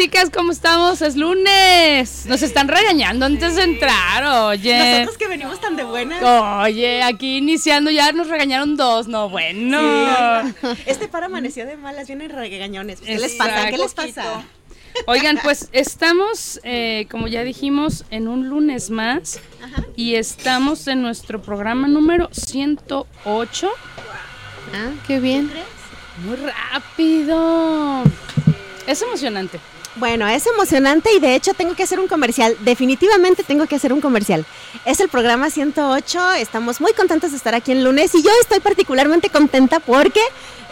Chicas, ¿cómo estamos? Es lunes. Nos están regañando antes de entrar, oye. Nosotros que venimos tan de buenas. Oye, aquí iniciando ya nos regañaron dos, no, bueno. Este par amaneció de malas, vienen regañones. ¿Qué les pasa? ¿Qué les pasa? Oigan, pues estamos, eh, como ya dijimos, en un lunes más y estamos en nuestro programa número 108. Ah, qué bien. Muy rápido. Es emocionante. Bueno, es emocionante y de hecho tengo que hacer un comercial. Definitivamente tengo que hacer un comercial. Es el programa 108. Estamos muy contentos de estar aquí el lunes y yo estoy particularmente contenta porque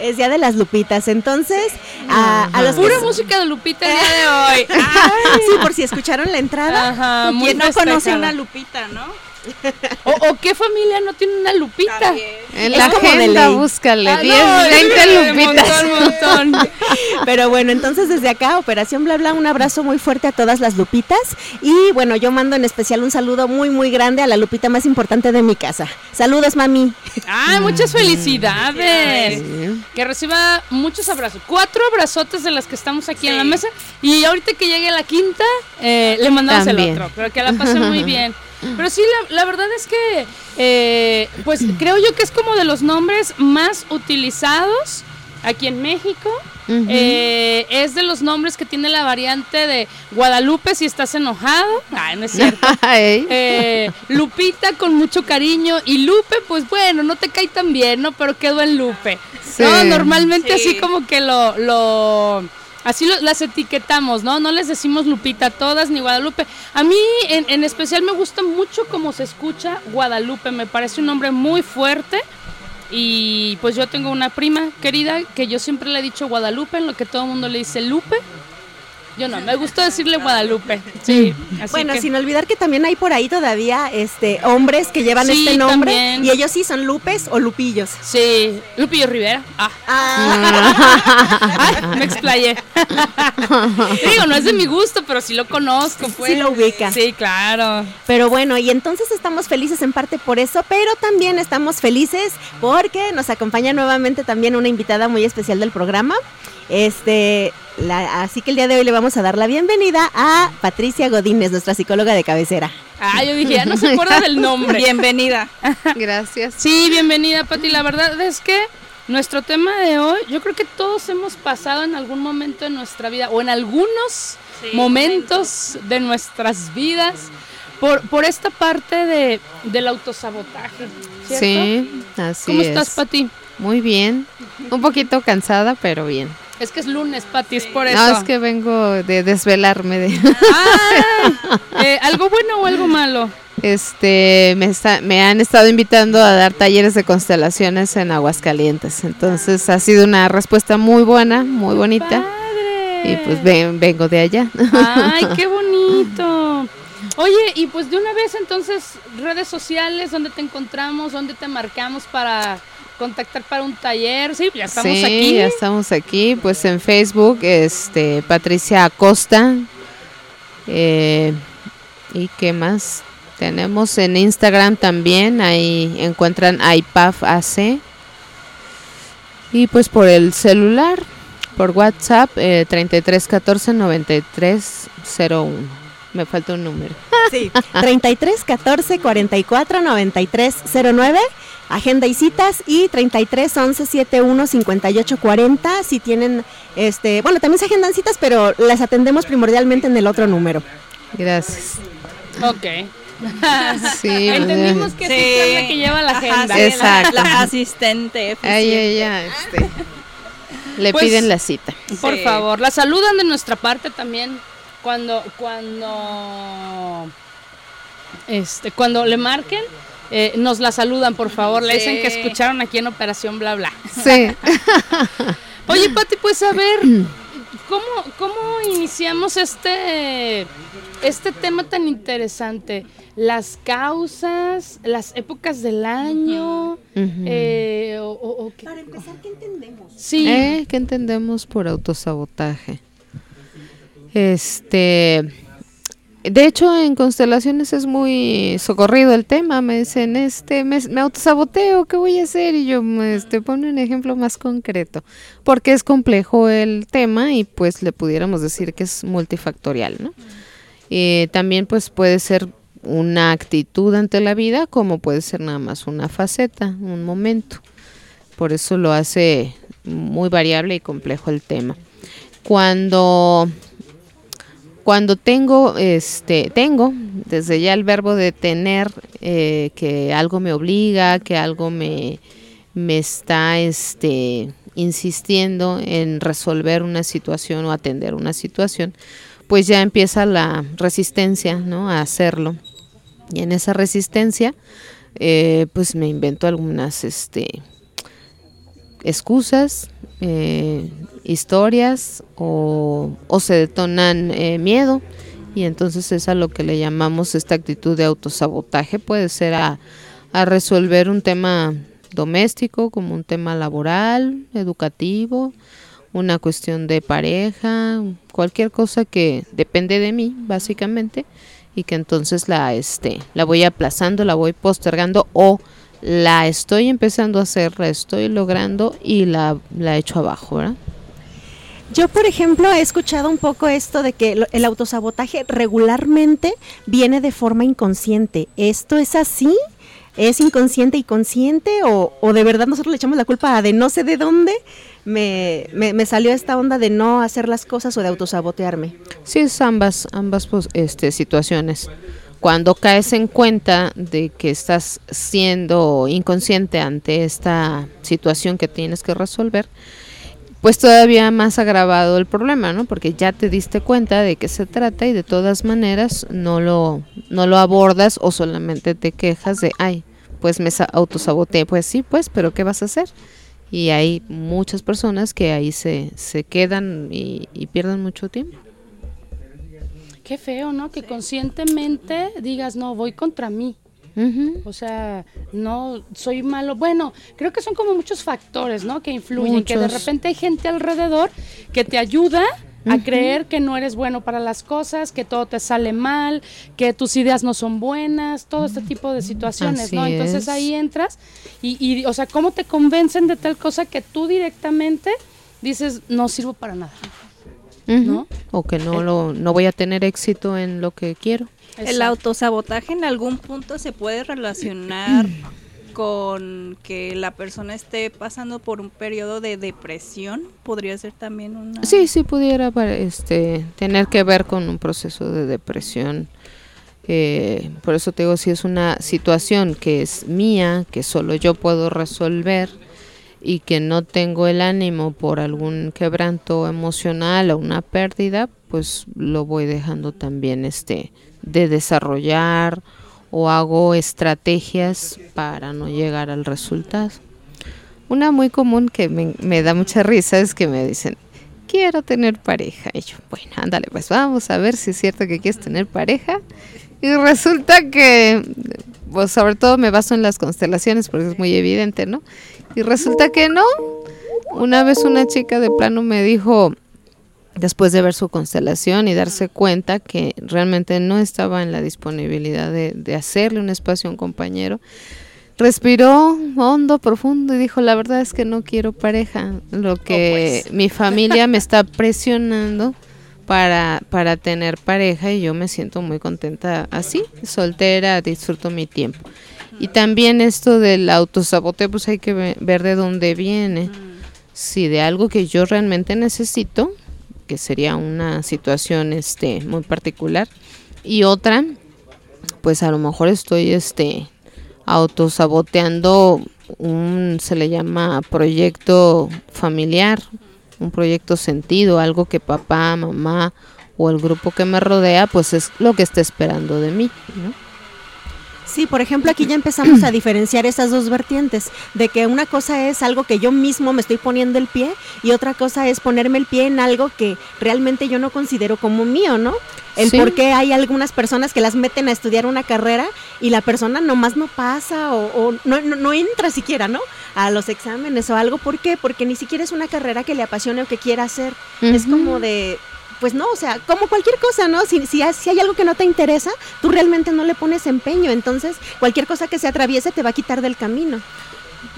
es Día de las Lupitas. Entonces, a, los Pura música de Lupita el día de hoy. Sí, por si escucharon la entrada. Ajá, muy no conoce una Lupita, ¿no? O, qué familia no tiene una lupita? En la agenda búscale, 10, ah, 20 lupitas. Pero bueno, entonces desde acá, Operación Bla Bla, un abrazo muy fuerte a todas las lupitas. Y bueno, yo mando en especial un saludo muy, muy grande a la lupita más importante de mi casa. Saludos, mami. ¡Ay, muchas felicidades! Que reciba muchos abrazos. Cuatro abrazotes de las que estamos aquí en la mesa. Y ahorita que llegue la quinta, eh, le mandamos el otro. Pero que la pase muy bien. Pero sí, la, verdad es que, eh, pues creo yo que es como de los nombres más utilizados aquí en México. Eh, es de los nombres que tiene la variante de Guadalupe si estás enojado. Ay, no es cierto. Eh, Lupita con mucho cariño. Y Lupe, pues bueno, no te cae tan bien, ¿no? Pero quedó en Lupe. No, normalmente así como que lo, lo Así las etiquetamos, ¿no? No les decimos Lupita todas ni Guadalupe. A mí en, en especial me gusta mucho cómo se escucha Guadalupe, me parece un nombre muy fuerte. Y pues yo tengo una prima querida que yo siempre le he dicho Guadalupe, en lo que todo el mundo le dice Lupe. Yo no, me gusta decirle Guadalupe. Sí. bueno, sin olvidar que también hay por ahí todavía este hombres que llevan este nombre y ellos sí son Lupes o Lupillos. Sí, Lupillo Rivera. Ah. ah. me explayé. Digo, no es de mi gusto, pero sí lo conozco, pues. Sí lo ubica. Sí, claro. Pero bueno, y entonces estamos felices en parte por eso, pero también estamos felices porque nos acompaña nuevamente también una invitada muy especial del programa. Este, así que el día de hoy le vamos a dar la bienvenida a Patricia Godínez, nuestra psicóloga de cabecera. Ah, yo dije, ya no se acuerda del nombre. Bienvenida. Gracias. Sí, bienvenida, Pati. La verdad es que nuestro tema de hoy, yo creo que todos hemos pasado en algún momento de nuestra vida o en algunos momentos de nuestras vidas por, por esta parte de, del autosabotaje. ¿cierto? Sí, así ¿Cómo es. estás, Pati? Muy bien. Un poquito cansada, pero bien. Es que es lunes, Pati, es por eso. No, es que vengo de desvelarme de Ay, eh, ¿Algo bueno o algo malo? este me está, me han estado invitando a dar talleres de constelaciones en Aguascalientes. Entonces ha sido una respuesta muy buena, muy bonita. Padre. Y pues ven- vengo de allá. Ay, qué bonito. Oye, y pues de una vez entonces, redes sociales, ¿dónde te encontramos? ¿Dónde te marcamos para contactar para un taller? Sí, ya estamos sí, aquí. ya estamos aquí. Pues en Facebook, este, Patricia Acosta. Eh, ¿Y qué más? Tenemos en Instagram también, ahí encuentran iPaf AC. Y pues por el celular, por WhatsApp, eh, 3314 9301. Me falta un número. Sí. 33 14 44 93 09. Agenda y citas y 33 11 71 58 40 si tienen este, bueno, también se agendan citas, pero las atendemos primordialmente en el otro número. Gracias. Ok. Sí, Entendimos que sí, es la que lleva la agenda. Exacto. La, la asistente. Ay, ay, ay, este, le Pues- piden la cita. Por Sí. favor, la saludan de nuestra parte también cuando cuando este cuando le marquen eh, nos la saludan, por favor. Le dicen que escucharon aquí en Operación Bla Bla. Sí. Oye, Pati, pues a ver, ¿cómo, ¿cómo iniciamos este, este tema tan interesante? Las causas, las épocas del año, eh, o, o- o qué- Para empezar, ¿qué entendemos? Sí, ¿Eh? ¿Qué entendemos por autosabotaje? Este, de hecho, en constelaciones es muy socorrido el tema. Me dicen, este, me, autosaboteo, ¿qué voy a hacer? Y yo, este, pone un ejemplo más concreto, porque es complejo el tema y pues le pudiéramos decir que es multifactorial, ¿no? Eh, también pues puede ser una actitud ante la vida, como puede ser nada más una faceta, un momento. Por eso lo hace muy variable y complejo el tema. Cuando cuando tengo este tengo desde ya el verbo de tener eh, que algo me obliga, que algo me me está este insistiendo en resolver una situación o atender una situación, pues ya empieza la resistencia, ¿no? A hacerlo. Y en esa resistencia, eh, pues me invento algunas, este, excusas, eh, historias o, o se detonan eh, miedo y entonces es a lo que le llamamos esta actitud de autosabotaje. Puede ser a, a resolver un tema doméstico como un tema laboral, educativo, una cuestión de pareja, cualquier cosa que depende de mí básicamente y que entonces la este la voy aplazando, la voy postergando o la estoy empezando a hacer, la estoy logrando y la, la echo abajo, ¿verdad? Yo, por ejemplo, he escuchado un poco esto de que el autosabotaje regularmente viene de forma inconsciente. ¿Esto es así? ¿Es inconsciente y consciente? ¿O, o de verdad nosotros le echamos la culpa a de no sé de dónde me, me- me salió esta onda de no hacer las cosas o de autosabotearme? Sí, es ambas, ambas pues, este, situaciones. Cuando caes en cuenta de que estás siendo inconsciente ante esta situación que tienes que resolver, pues todavía más agravado el problema, ¿no? Porque ya te diste cuenta de qué se trata y de todas maneras no lo, no lo abordas o solamente te quejas de, ay, pues me sa- autosaboteé. Pues sí, pues, pero ¿qué vas a hacer? Y hay muchas personas que ahí se, se quedan y, y pierden mucho tiempo. qué feo, ¿no? Que conscientemente digas, no, voy contra mí. O sea, no soy malo. Bueno, creo que son como muchos factores, ¿no? Que influyen, que de repente hay gente alrededor que te ayuda a creer que no eres bueno para las cosas, que todo te sale mal, que tus ideas no son buenas, todo este tipo de situaciones, Entonces es. ahí entras y, y, o sea, ¿cómo te convencen de tal cosa que tú directamente dices, no sirvo para nada? ¿no? O que no, lo, no voy a tener éxito en lo que quiero. El autosabotaje en algún punto se puede relacionar con que la persona esté pasando por un periodo de depresión, podría ser también una... Sí, sí pudiera este, tener que ver con un proceso de depresión. Eh, por eso te digo, si es una situación que es mía, que solo yo puedo resolver y que no tengo el ánimo por algún quebranto emocional o una pérdida, pues lo voy dejando también este de desarrollar o hago estrategias para no llegar al resultado. Una muy común que me, da mucha risa es que me dicen, quiero tener pareja. Y yo, bueno, ándale, pues vamos a ver si es cierto que quieres tener pareja. Y resulta que, pues sobre todo me baso en las constelaciones porque es muy evidente, ¿no? Y resulta que no. Una vez una chica de plano me dijo, después de ver su constelación y darse cuenta que realmente no estaba en la disponibilidad de, hacerle un espacio a un compañero, respiró hondo, profundo y dijo, la verdad es que no quiero pareja, lo que pues. mi familia me está presionando para, para tener pareja y yo me siento muy contenta así, soltera, disfruto mi tiempo. Y también esto del autosaboteo, pues hay que ver de dónde viene. Si de algo que yo realmente necesito, que sería una situación este muy particular y otra pues a lo mejor estoy este autosaboteando un se le llama proyecto familiar, un proyecto sentido, algo que papá, mamá o el grupo que me rodea pues es lo que está esperando de mí, ¿no? Sí, por ejemplo, aquí ya empezamos a diferenciar esas dos vertientes, de que una cosa es algo que yo mismo me estoy poniendo el pie y otra cosa es ponerme el pie en algo que realmente yo no considero como mío, ¿no? El por qué hay algunas personas que las meten a estudiar una carrera y la persona nomás no pasa o, no, no, entra siquiera, ¿no? A los exámenes o algo. ¿Por qué? Porque ni siquiera es una carrera que le apasione o que quiera hacer. Es como de, pues no, o sea, como cualquier cosa, ¿no? Si, si, hay algo que no te interesa, tú realmente no le pones empeño, entonces cualquier cosa que se atraviese te va a quitar del camino.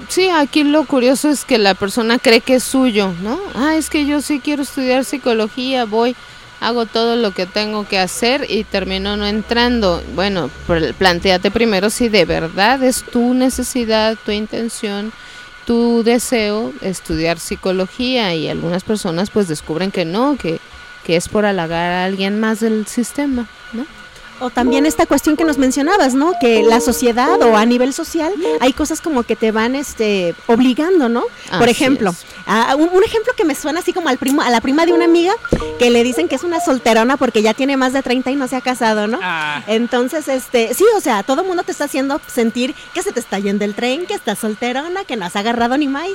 Sí, aquí lo curioso es que la persona cree que es suyo, ¿no? Ah, es que yo sí quiero estudiar psicología, voy, hago todo lo que tengo que hacer y termino no entrando. Bueno, planteate primero si de verdad es tu necesidad, tu intención, tu deseo estudiar psicología y algunas personas pues descubren que no, que que es por halagar a alguien más del sistema, ¿no? O también esta cuestión que nos mencionabas, ¿no? Que la sociedad o a nivel social hay cosas como que te van este obligando, ¿no? Por ejemplo, un, ejemplo que me suena así como al primo, a la prima de una amiga que le dicen que es una solterona porque ya tiene más de 30 y no se ha casado, ¿no? Ah. Entonces, este, sí, o sea, todo el mundo te está haciendo sentir que se te está yendo el tren, que estás solterona, que no has agarrado ni más.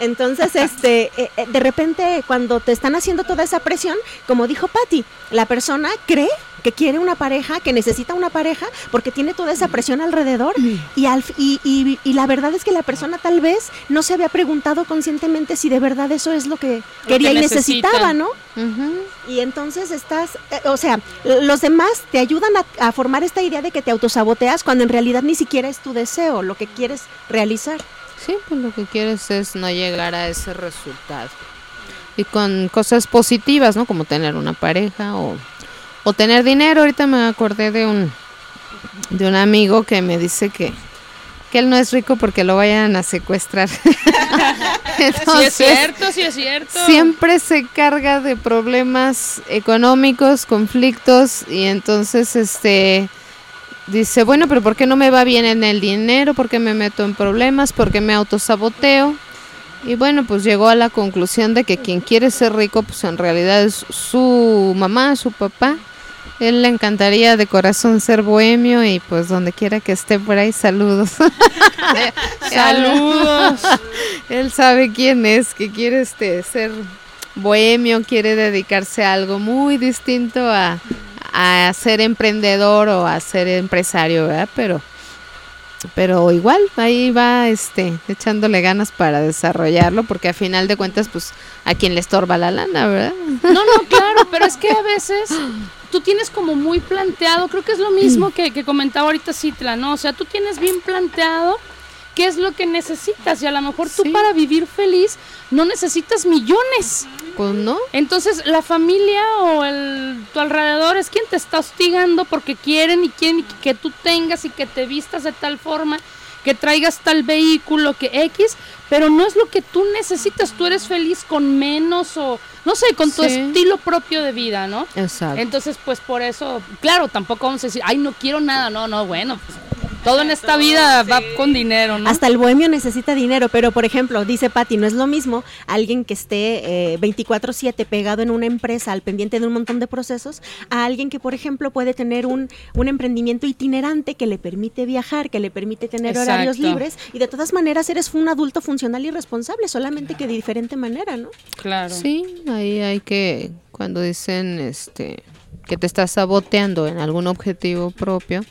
Entonces, este, eh, eh, de repente cuando te están haciendo toda esa presión, como dijo Patty, la persona cree que quiere una pareja, que necesita una pareja, porque tiene toda esa presión alrededor y, al, y, y, la verdad es que la persona tal vez no se había preguntado conscientemente si de verdad eso es lo que quería y necesitaba, ¿no? Y entonces estás, eh, o sea, los demás te ayudan a, a formar esta idea de que te autosaboteas cuando en realidad ni siquiera es tu deseo, lo que quieres realizar. Sí, pues lo que quieres es no llegar a ese resultado. Y con cosas positivas, ¿no? Como tener una pareja o o tener dinero. Ahorita me acordé de un de un amigo que me dice que que él no es rico porque lo vayan a secuestrar. sí es cierto, sí es cierto. Siempre se carga de problemas económicos, conflictos y entonces este dice, bueno, pero ¿por qué no me va bien en el dinero? ¿Por qué me meto en problemas? ¿Por qué me autosaboteo? Y bueno, pues llegó a la conclusión de que quien quiere ser rico, pues en realidad es su mamá, su papá él le encantaría de corazón ser bohemio y pues donde quiera que esté por ahí, saludos. saludos. Él sabe quién es, que quiere este ser bohemio, quiere dedicarse a algo muy distinto a, a ser emprendedor o a ser empresario, ¿verdad? Pero pero igual ahí va este echándole ganas para desarrollarlo porque a final de cuentas pues a quien le estorba la lana, ¿verdad? No, no, claro, pero es que a veces tú tienes como muy planteado, creo que es lo mismo que, que comentaba ahorita Citla, ¿no? O sea, tú tienes bien planteado qué es lo que necesitas y a lo mejor tú para vivir feliz no necesitas millones. Pues no. Entonces la familia o el, tu alrededor es quien te está hostigando porque quieren y quieren que tú tengas y que te vistas de tal forma, que traigas tal vehículo, que X, pero no es lo que tú necesitas. Tú eres feliz con menos o no sé, con tu estilo propio de vida, ¿no? Exacto. Entonces, pues por eso, claro, tampoco vamos a decir, ay, no quiero nada, no, no, bueno, pues todo en esta vida va con dinero, ¿no? Hasta el bohemio necesita dinero, pero por ejemplo, dice Patti, no es lo mismo alguien que esté 24/7 eh, pegado en una empresa al pendiente de un montón de procesos, a alguien que por ejemplo puede tener un, un emprendimiento itinerante que le permite viajar, que le permite tener horarios libres y de todas maneras eres un adulto funcional y responsable, solamente que de diferente manera, ¿no? Claro. Sí, ahí hay que, cuando dicen este que te estás saboteando en algún objetivo propio,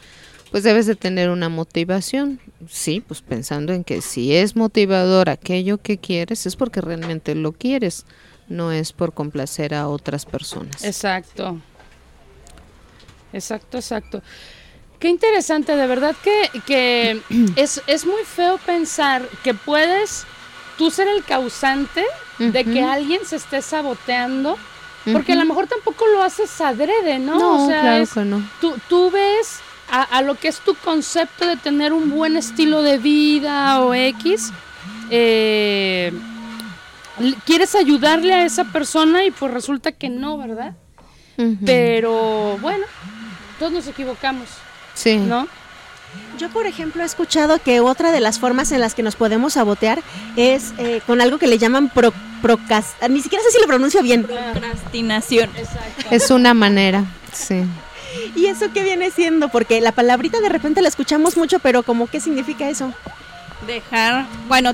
pues debes de tener una motivación. Sí, pues pensando en que si es motivador aquello que quieres es porque realmente lo quieres, no es por complacer a otras personas. Exacto. Exacto, exacto. Qué interesante, de verdad que, que es, es muy feo pensar que puedes tú ser el causante de que alguien se esté saboteando, porque a lo mejor tampoco lo haces adrede, ¿no? No, claro que no. Tú, tú ves a, lo que es tu concepto de tener un buen estilo de vida o X, eh, quieres ayudarle a esa persona y pues resulta que no, ¿verdad? Pero bueno, todos nos equivocamos. Sí. ¿No? Yo, por ejemplo, he escuchado que otra de las formas en las que nos podemos sabotear es eh, con algo que le llaman pro, ni siquiera sé si lo pronuncio bien. Procrastinación. Es una manera, sí. ¿Y eso qué viene siendo? Porque la palabrita de repente la escuchamos mucho, pero ¿cómo qué significa eso? Dejar, bueno,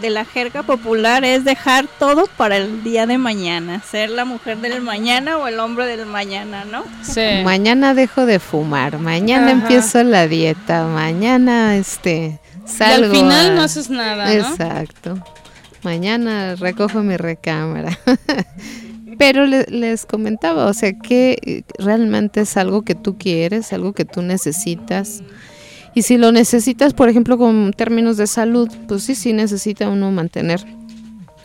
de la jerga popular es dejar todo para el día de mañana, ser la mujer del mañana o el hombre del mañana, ¿no? Sí. Mañana dejo de fumar, mañana empiezo la dieta, mañana este salgo. Y al final no haces nada, ¿no? Exacto. Mañana recojo mi recámara. Pero les comentaba, o sea, que realmente es algo que tú quieres, algo que tú necesitas. Y si lo necesitas, por ejemplo, con términos de salud, pues sí, sí necesita uno mantener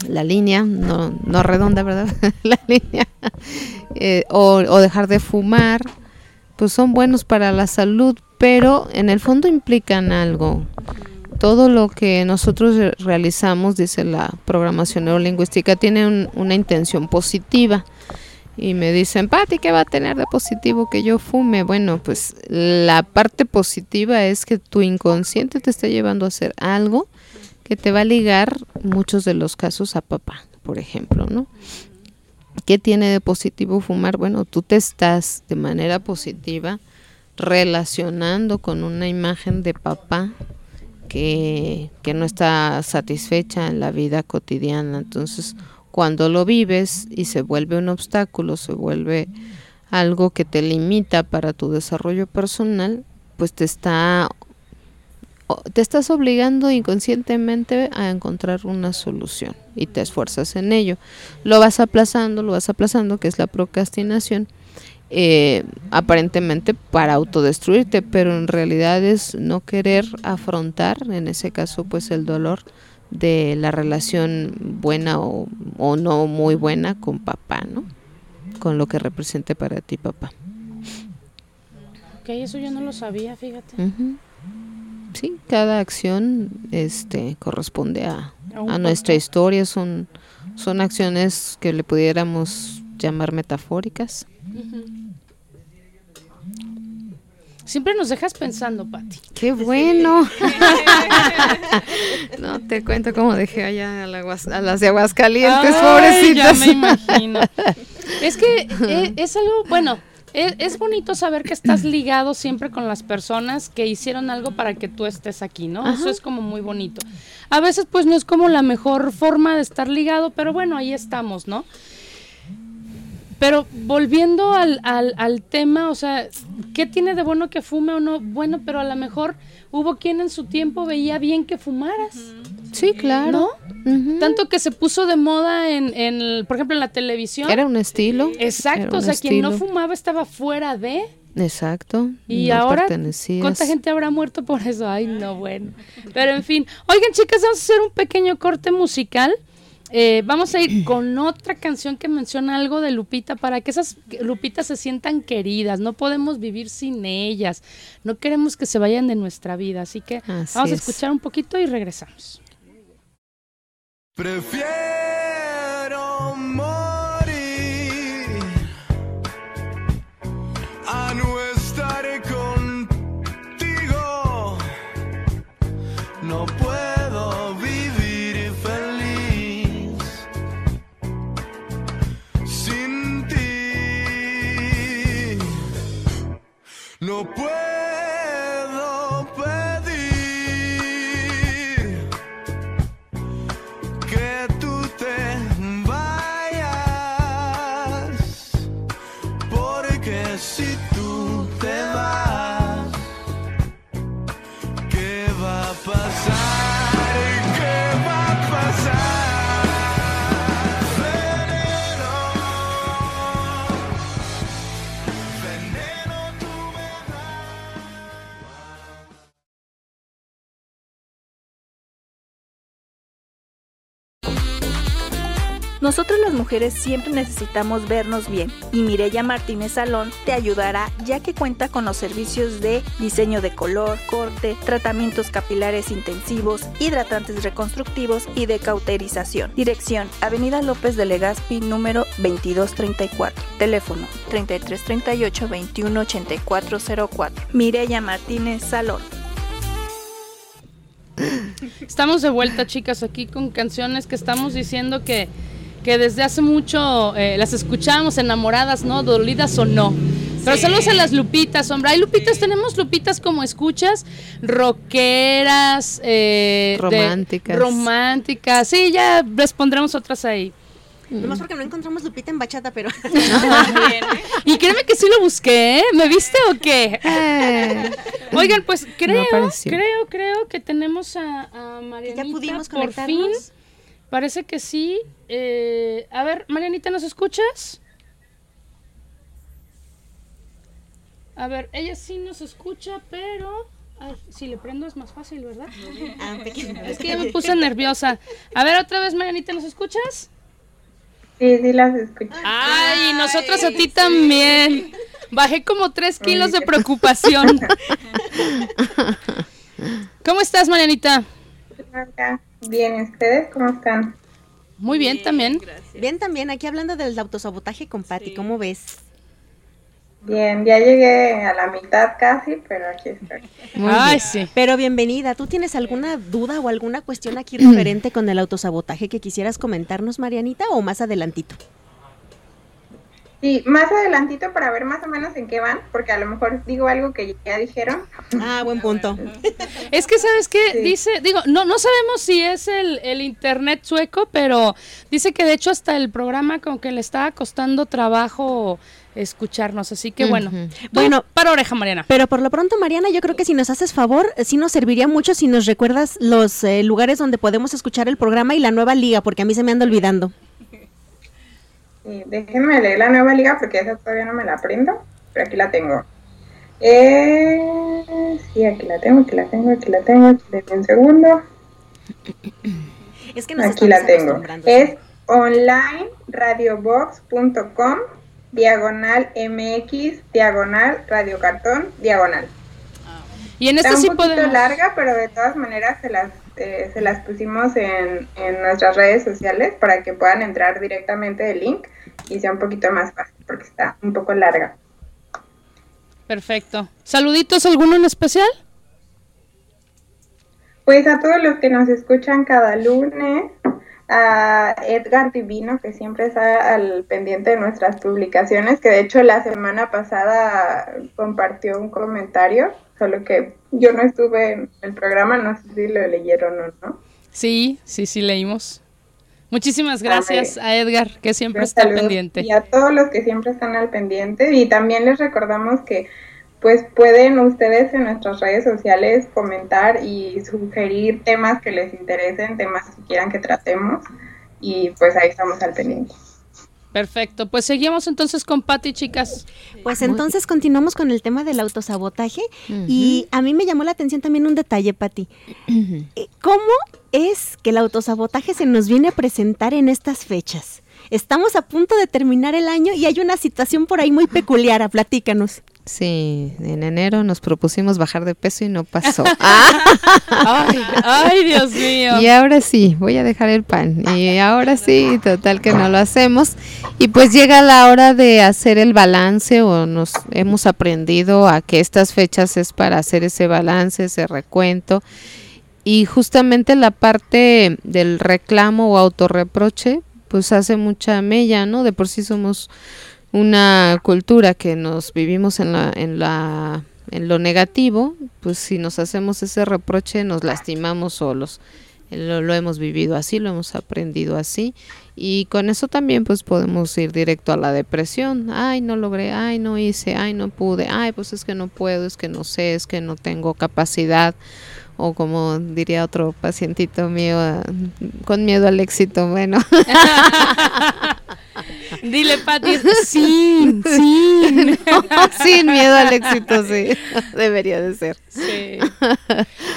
la línea, no, no redonda, ¿verdad? la línea. Eh, o, o dejar de fumar, pues son buenos para la salud, pero en el fondo implican algo todo lo que nosotros realizamos, dice la programación neurolingüística, tiene una intención positiva. Y me dicen, Pati, ¿qué va a tener de positivo que yo fume? Bueno, pues la parte positiva es que tu inconsciente te está llevando a hacer algo que te va a ligar muchos de los casos a papá, por ejemplo, ¿no? ¿Qué tiene de positivo fumar? Bueno, tú te estás de manera positiva relacionando con una imagen de papá que, no está satisfecha en la vida cotidiana. Entonces, cuando lo vives y se vuelve un obstáculo, se vuelve algo que te limita para tu desarrollo personal, pues te está te estás obligando inconscientemente a encontrar una solución y te esfuerzas en ello. Lo vas aplazando, lo vas aplazando, que es la procrastinación, eh, aparentemente para autodestruirte, pero en realidad es no querer afrontar, en ese caso, pues el dolor de la relación buena o, no muy buena con papá, ¿no? Con lo que represente para ti papá. Ok, eso yo no lo sabía, fíjate. Sí, cada acción este, corresponde a, a nuestra historia, son, son acciones que le pudiéramos llamar metafóricas. Siempre nos dejas pensando, Pati. ¡Qué bueno! no te cuento cómo dejé allá a, las de Aguascalientes, pobrecitas. Ya me imagino. es que eh, es, algo, bueno, es, es, bonito saber que estás ligado siempre con las personas que hicieron algo para que tú estés aquí, ¿no? Eso es como muy bonito. A veces pues no es como la mejor forma de estar ligado, pero bueno, ahí estamos, ¿no? Pero volviendo al, al, al, tema, o sea, ¿qué tiene de bueno que fume o no? Bueno, pero a lo mejor hubo quien en su tiempo veía bien que fumaras. Sí, claro. ¿No? Tanto que se puso de moda en, en, por ejemplo, en la televisión. Era un estilo. Exacto, o sea, quien no fumaba estaba fuera de... Exacto. Y ahora, ¿cuánta gente habrá muerto por eso? Ay, no, bueno. Pero en fin, oigan chicas, vamos a hacer un pequeño corte musical. Eh, vamos a ir con otra canción que menciona algo de Lupita para que esas Lupitas se sientan queridas. No podemos vivir sin ellas. No queremos que se vayan de nuestra vida. Así que vamos a escuchar un poquito y regresamos. Prefiero No puedo Nosotros las mujeres siempre necesitamos vernos bien y Mireya Martínez Salón te ayudará ya que cuenta con los servicios de diseño de color, corte, tratamientos capilares intensivos, hidratantes reconstructivos y de cauterización. Dirección: Avenida López de Legazpi número 2234. Teléfono 3338 218404. Mireya Martínez Salón. Estamos de vuelta, chicas, aquí con canciones que estamos diciendo que que desde hace mucho eh, las escuchamos enamoradas, ¿no? Dolidas o no. Pero saludos a las lupitas, hombre. Hay lupitas, tenemos lupitas como escuchas, rockeras, eh, románticas. románticas. Sí, ya les pondremos otras ahí. Nomás porque no encontramos Lupita en bachata, pero. y créeme que sí lo busqué, ¿eh? ¿Me viste o qué? Oigan, pues creo, creo, creo que tenemos a, a Marianita ya pudimos por fin. Parece que sí. Eh, a ver, Marianita, ¿nos escuchas? A ver, ella sí nos escucha, pero si le prendo es más fácil, ¿verdad? Ah, es que ya me puse nerviosa. A ver, otra vez, Marianita, ¿nos escuchas? Sí, sí las escucho. Ay, nosotros a ti también. Bajé como tres kilos de preocupación. ¿Cómo estás, Marianita? Bien, ¿ustedes cómo están? Muy bien, también. Bien también, aquí hablando del autosabotaje con Patti, ¿cómo ves? Bien, ya llegué a la mitad casi, pero aquí estoy. Ay, sí. Pero bienvenida. ¿Tú tienes alguna duda o alguna cuestión aquí referente con el autosabotaje que quisieras comentarnos, Marianita, o más adelantito? Sí, más adelantito para ver más o menos en qué van, porque a lo mejor digo algo que ya dijeron. Ah, buen punto. Es que, ¿sabes qué? Dice, digo, no, no sabemos si es el, el, internet sueco, pero dice que de hecho hasta el programa como que le estaba costando trabajo escucharnos, así que bueno. Bueno, para oreja, Mariana. Pero por lo pronto, Mariana, yo creo que si nos haces favor, sí nos serviría mucho si nos recuerdas los eh, lugares donde podemos escuchar el programa y la nueva liga, porque a mí se me anda olvidando déjenme leer la nueva liga porque esa todavía no me la aprendo, pero aquí la tengo. Eh, sí, aquí la tengo, aquí la tengo, aquí la tengo, aquí la tengo un segundo. Es que aquí la tengo. Es onlineradiobox.com diagonal mx diagonal radiocartón diagonal. Y en este Está un poquito larga, pero de todas maneras se las eh, se las pusimos en, en, nuestras redes sociales para que puedan entrar directamente del link y sea un poquito más fácil porque está un poco larga. Perfecto. ¿Saluditos alguno en especial? Pues a todos los que nos escuchan cada lunes, a Edgar Divino, que siempre está al pendiente de nuestras publicaciones, que de hecho la semana pasada compartió un comentario, solo que yo no estuve en el programa, no sé si lo leyeron o no. Sí, sí, sí leímos. Muchísimas gracias a, Edgar, que siempre está al pendiente. Y a todos los que siempre están al pendiente. Y también les recordamos que pues pueden ustedes en nuestras redes sociales comentar y sugerir temas que les interesen, temas que quieran que tratemos. Y pues ahí estamos al pendiente. Perfecto, pues seguimos entonces con Patti, chicas. Pues entonces continuamos con el tema del autosabotaje y a mí me llamó la atención también un detalle, Patti. Eh, ¿Cómo es que el autosabotaje se nos viene a presentar en estas fechas? Estamos a punto de terminar el año y hay una situación por ahí muy peculiar, platícanos. Sí, en enero nos propusimos bajar de peso y no pasó. ay, ay, Dios mío. Y ahora sí, voy a dejar el pan. Y ahora sí, total que no lo hacemos. Y pues llega la hora de hacer el balance o nos hemos aprendido a que estas fechas es para hacer ese balance, ese recuento. Y justamente la parte del reclamo o autorreproche, pues hace mucha mella, ¿no? De por sí somos una cultura que nos vivimos en la, en la en lo negativo, pues si nos hacemos ese reproche nos lastimamos solos. Lo, lo, hemos vivido así, lo hemos aprendido así y con eso también pues podemos ir directo a la depresión. Ay, no logré, ay, no hice, ay, no pude, ay, pues es que no puedo, es que no sé, es que no tengo capacidad o como diría otro pacientito mío, con miedo al éxito, bueno. Dile, Pati, sí, sí. sin miedo al éxito, sí. Debería de ser. Sí.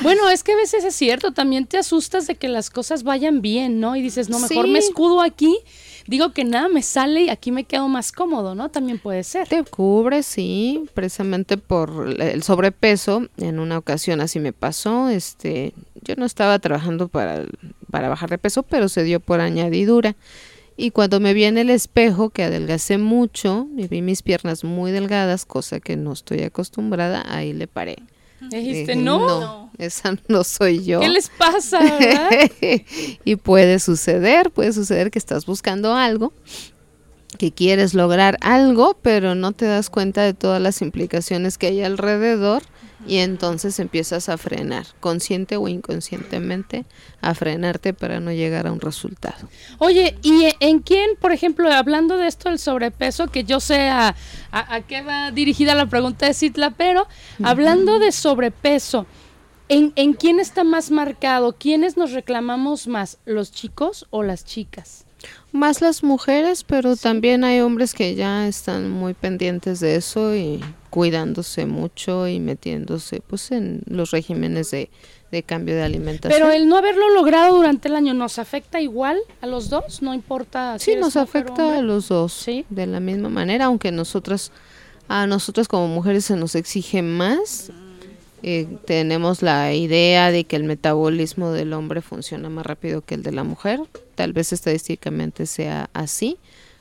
Bueno, es que a veces es cierto, también te asustas de que las cosas vayan bien, ¿no? Y dices, no, mejor me escudo aquí digo que nada me sale y aquí me quedo más cómodo, ¿no? También puede ser. Te cubre, sí, precisamente por el sobrepeso. En una ocasión así me pasó, este, yo no estaba trabajando para, para bajar de peso, pero se dio por añadidura. Y cuando me vi en el espejo, que adelgacé mucho, y vi mis piernas muy delgadas, cosa que no estoy acostumbrada, ahí le paré. Dijiste, no, no, esa no soy yo. ¿Qué les pasa? y puede suceder, puede suceder que estás buscando algo, que quieres lograr algo, pero no te das cuenta de todas las implicaciones que hay alrededor y entonces empiezas a frenar, consciente o inconscientemente, a frenarte para no llegar a un resultado. Oye, ¿y en quién, por ejemplo, hablando de esto del sobrepeso, que yo sé a, a, qué va dirigida la pregunta de Citla, pero hablando de sobrepeso, ¿en, ¿en quién está más marcado? ¿Quiénes nos reclamamos más, los chicos o las chicas? Más las mujeres, pero también hay hombres que ya están muy pendientes de eso y cuidándose mucho y metiéndose pues en los regímenes de, cambio de alimentación. Pero el no haberlo logrado durante el año nos afecta igual a los dos, no importa. Si sí, nos afecta a los dos ¿Sí? de la misma manera, aunque nosotras a nosotras como mujeres se nos exige más. Eh, tenemos la idea de que el metabolismo del hombre funciona más rápido que el de la mujer, tal vez estadísticamente sea así,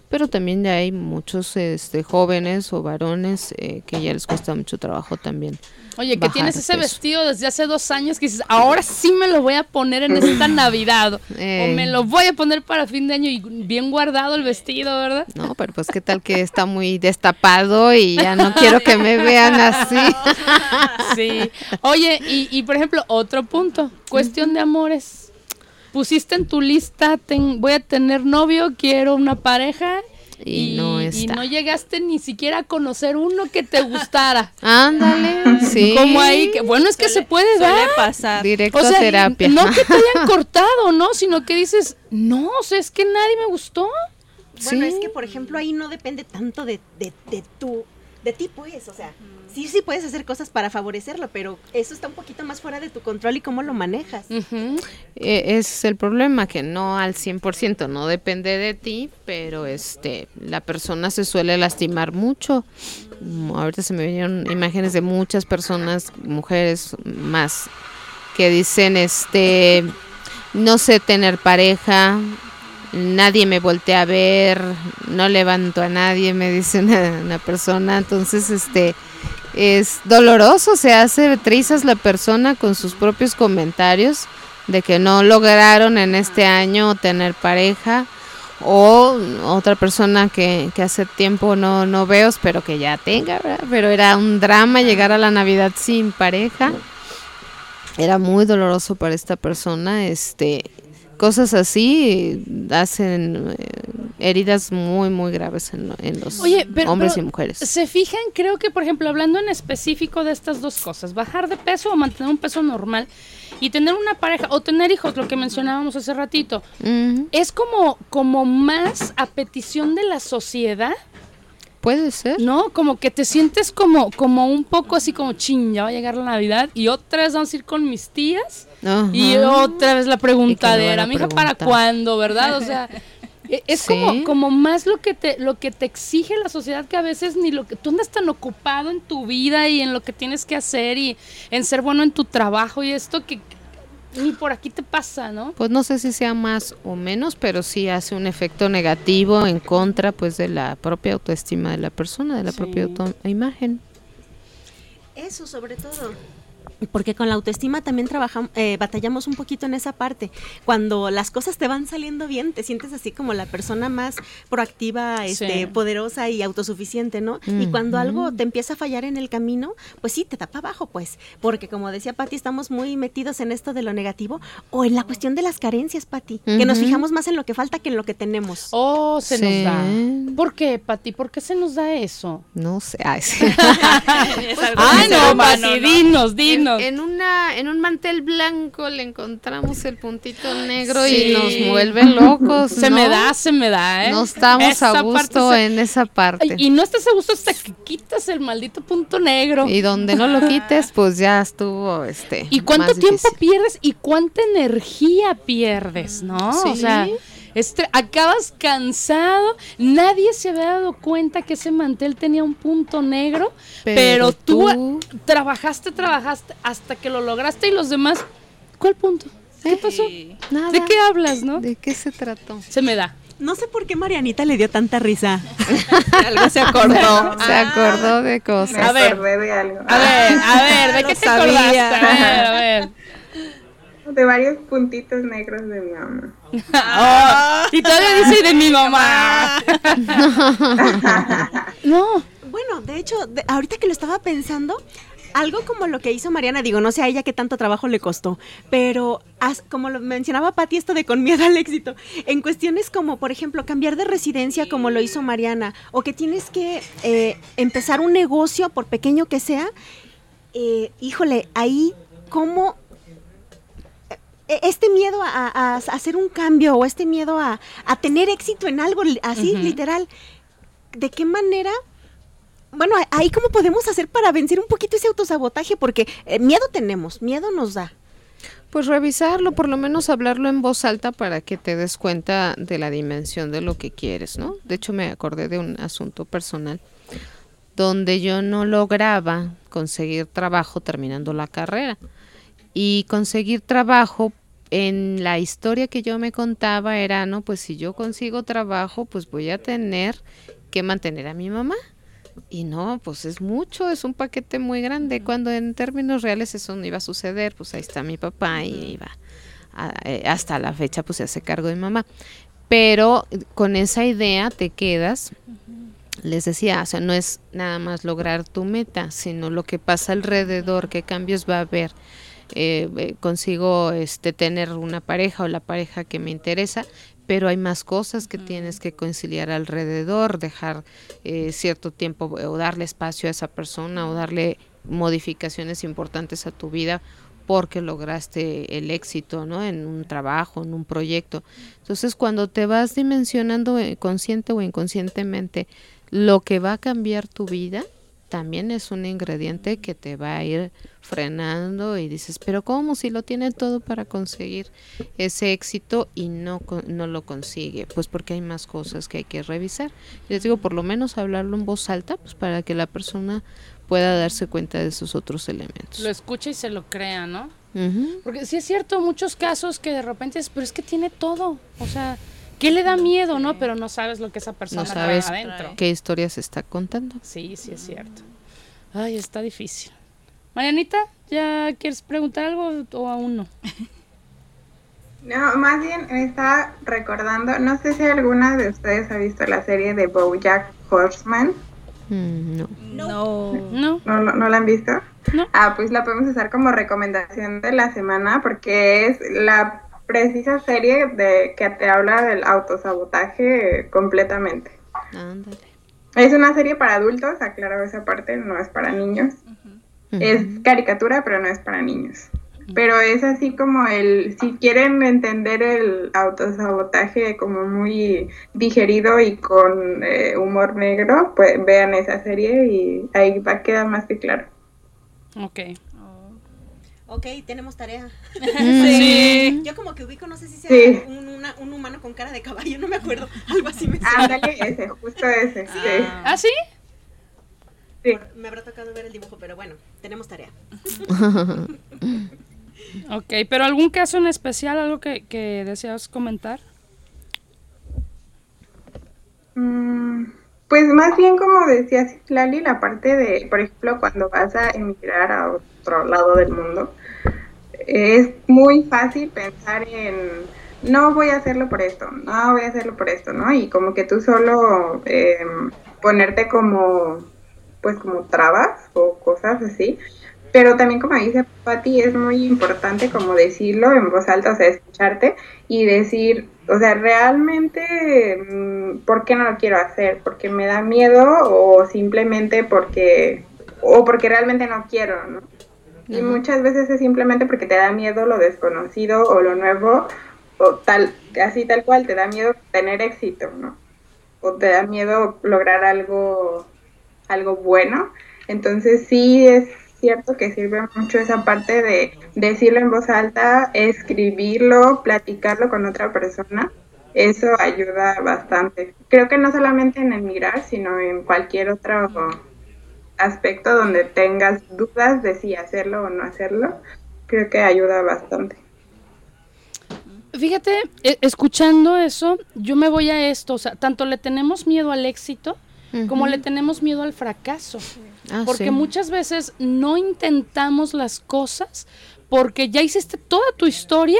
pero también ya hay muchos este, jóvenes o varones eh, que ya les cuesta mucho trabajo también. Oye, que tienes ese vestido desde hace dos años que dices, ahora sí me lo voy a poner en esta Navidad, o me lo voy a poner para fin de año y bien guardado el vestido, ¿verdad? No, pero pues qué tal que está muy destapado y ya no quiero que me vean así. sí. Oye, y, y por ejemplo, otro punto, cuestión de amores pusiste en tu lista, voy a tener novio, quiero una pareja. Y, no y, no llegaste ni siquiera a conocer uno que te gustara. Ándale, sí. Como ahí, que bueno, es que se puede dar. pasar. Directo a terapia. No que te hayan cortado, ¿no? Sino que dices, no, o sea, es que nadie me gustó. Bueno, es que, por ejemplo, ahí no depende tanto de, de, de tu, de ti, pues, o sea sí, sí puedes hacer cosas para favorecerlo, pero eso está un poquito más fuera de tu control y cómo lo manejas. E, es el problema, que no al 100%, no depende de ti, pero este la persona se suele lastimar mucho. Mm, ahorita se me vinieron imágenes de muchas personas, mujeres más, que dicen, este, no sé tener pareja, nadie me voltea a ver, no levanto a nadie, me dice una, una persona, entonces este es doloroso, se hace trizas la persona con sus propios comentarios de que no lograron en este año tener pareja o otra persona que, hace tiempo no, no veo, espero que ya tenga, pero era un drama llegar a la Navidad sin pareja. Era muy doloroso para esta persona, este cosas así hacen eh, heridas muy, muy graves en, en los Oye, pero- hombres pero y mujeres. ¿Se fijan? Creo que, por ejemplo, hablando en específico de estas dos cosas, bajar de peso o mantener un peso normal y tener una pareja o tener hijos, lo que mencionábamos hace ratito, es como, como más a petición de la sociedad, Puede ser. ¿no? Como que te sientes como, como un poco así como, ching, ya va a llegar la Navidad y otra vez vamos a ir con mis tías Ajá. y otra vez la preguntadera, a mija, ¿para cuándo, verdad? O sea, e- es Sí. como, como más lo que te lo que te exige la sociedad que a veces ni lo que tú andas tan ocupado en tu vida y en lo que tienes que hacer y en ser bueno en tu trabajo y esto que ni por aquí te pasa, ¿no? Pues no sé si sea más o menos, pero sí hace un efecto negativo en contra pues de la propia autoestima de la persona, de la Sí. propia autoimagen. Eso sobre todo. Porque con la autoestima también trabajamos, eh, batallamos un poquito en esa parte. Cuando las cosas te van saliendo bien, te sientes así como la persona más proactiva, este, Sí. poderosa y autosuficiente, ¿no? Y cuando algo te empieza a fallar en el camino, pues sí, te da para abajo, pues. Porque como decía Patti, estamos muy metidos en esto de lo negativo o en la cuestión de las carencias, Patti. Que nos fijamos más en lo que falta que en lo que tenemos. Oh, se nos da. ¿Por qué, Pati? ¿Por qué se nos da eso? No sé. ay, sí. Ay, no, Pati, dinos, En, en una en un mantel blanco le encontramos el puntito negro Sí. y nos vuelve locos. Se ¿no? me da, se me da, ¿eh? No estamos Esa a gusto se- en esa parte. Y no estás a gusto hasta que quitas el maldito punto negro. Y donde no lo quites, pues ya estuvo este. ¿Y cuánto tiempo difícil. pierdes y cuánta energía pierdes, no? O Sí. sea, este, acabas cansado, nadie se había dado cuenta que ese mantel tenía un punto negro, pero, Pero tú, tú- trabajaste, trabajaste hasta que lo lograste y los demás, ¿cuál punto? ¿Qué pasó? Nada. ¿De qué hablas, no? ¿De qué se trató? Se me da. No sé por qué Marianita le dio tanta risa. Algo se acordó. Se acordó de cosas. A ver. de algo. A ver, a ver, ¿de qué te sabía. acordaste? A ver, a ver. De varios puntitos negros de mi mamá. Oh, y todavía dice de mi mamá. no. Bueno, de hecho, de- ahorita que lo estaba pensando, algo como lo que hizo Mariana, digo, no sé a ella qué tanto trabajo le costó, pero as- como lo mencionaba Pati, esto de con miedo al éxito, en cuestiones como, por ejemplo, cambiar de residencia como lo hizo Mariana, o que tienes que eh, empezar un negocio, por pequeño que sea, eh, híjole, ahí cómo este miedo a, a- a hacer un cambio o este miedo a, a tener éxito en algo así literal, ¿de qué manera? Bueno, ahí cómo podemos hacer para vencer un poquito ese autosabotaje, porque eh, miedo tenemos, miedo nos da. Pues revisarlo, por lo menos hablarlo en voz alta para que te des cuenta de la dimensión de lo que quieres, ¿no? De hecho, me acordé de un asunto personal donde yo no lograba conseguir trabajo terminando la carrera. Y conseguir trabajo en la historia que yo me contaba era, no, pues si yo consigo trabajo, pues voy a tener que mantener a mi mamá. Y no, pues es mucho, es un paquete muy grande. Cuando en términos reales eso no iba a suceder, pues ahí está mi papá y iba a- eh, hasta la fecha pues se hace cargo de mi mamá. Pero eh, con esa idea te quedas, les decía, o sea, no es nada más lograr tu meta, sino lo que pasa alrededor, qué cambios va a haber. Eh, eh, consigo este tener una pareja o la pareja que me interesa, pero hay más cosas que tienes que conciliar alrededor, dejar eh, cierto tiempo eh, o darle espacio a esa persona o darle modificaciones importantes a tu vida porque lograste el éxito, ¿no? En un trabajo, en un proyecto. Entonces, cuando te vas dimensionando eh, consciente o inconscientemente lo que va a cambiar tu vida, también es un ingrediente que te va a ir frenando y dices, pero ¿cómo si lo tiene todo para conseguir ese éxito y no, no lo consigue? Pues porque hay más cosas que hay que revisar. Les digo, por lo menos hablarlo en voz alta, pues para que la persona pueda darse cuenta de esos otros elementos. Lo escucha y se lo crea, ¿no? Porque sí es cierto, muchos casos que de repente es, pero es que tiene todo. O sea, ¿qué le da miedo, no? Pero no sabes lo que esa persona No trae sabes adentro. qué historia se está contando. Sí, sí es cierto. Ay, está difícil. Marianita, ¿ya quieres preguntar algo o aún no? No, más bien me estaba recordando, no sé si alguna de ustedes ha visto la serie de BoJack Horseman. Mm, no. No. No. ¿No, lo- no la han visto? No. Ah, pues la podemos usar como recomendación de la semana porque es la precisa serie de que te habla del autosabotaje completamente. Ándale. Es una serie para adultos, aclaro esa parte, no es para niños. Es caricatura, pero no es para niños. Pero es así como el, si quieren entender el autosabotaje como muy digerido y con eh, humor negro, pues vean esa serie y ahí va a quedar más que claro. Ok. Ok, tenemos tarea. Sí. Yo como que ubico, no sé si sea Sí. un, una- un humano con cara de caballo, no me acuerdo. Algo así me suena. Ándale, ese, justo ese. sí. ¿Ah, sí? Sí. Me habrá tocado ver el dibujo, pero bueno, tenemos tarea. Ok, pero algún caso en especial, algo que, que deseas comentar? Mm, Pues más bien como decía Lali, la parte de, por ejemplo, cuando vas a emigrar a otro lado del mundo, es muy fácil pensar en, no voy a hacerlo por esto, no voy a hacerlo por esto, ¿no? Y como que tú solo eh, ponerte como, pues como trabas o cosas así. Pero también como dice Patti, es muy importante como decirlo en voz alta, o sea, escucharte y decir, o sea, realmente, mm, ¿por qué no lo quiero hacer? ¿Porque me da miedo o simplemente porque, o porque realmente no quiero, ¿no? Y muchas veces es simplemente porque te da miedo lo desconocido o lo nuevo, o tal, así tal cual, te da miedo tener éxito, ¿no? O te da miedo lograr algo, algo bueno. Entonces sí es cierto que sirve mucho esa parte de decirlo en voz alta, escribirlo, platicarlo con otra persona. Eso ayuda bastante. Creo que no solamente en emigrar, sino en cualquier otro aspecto donde tengas dudas de si hacerlo o no hacerlo, creo que ayuda bastante. Fíjate, e- escuchando eso, yo me voy a esto, o sea, tanto le tenemos miedo al éxito como le tenemos miedo al fracaso. Ah, porque sí. muchas veces no intentamos las cosas porque ya hiciste toda tu historia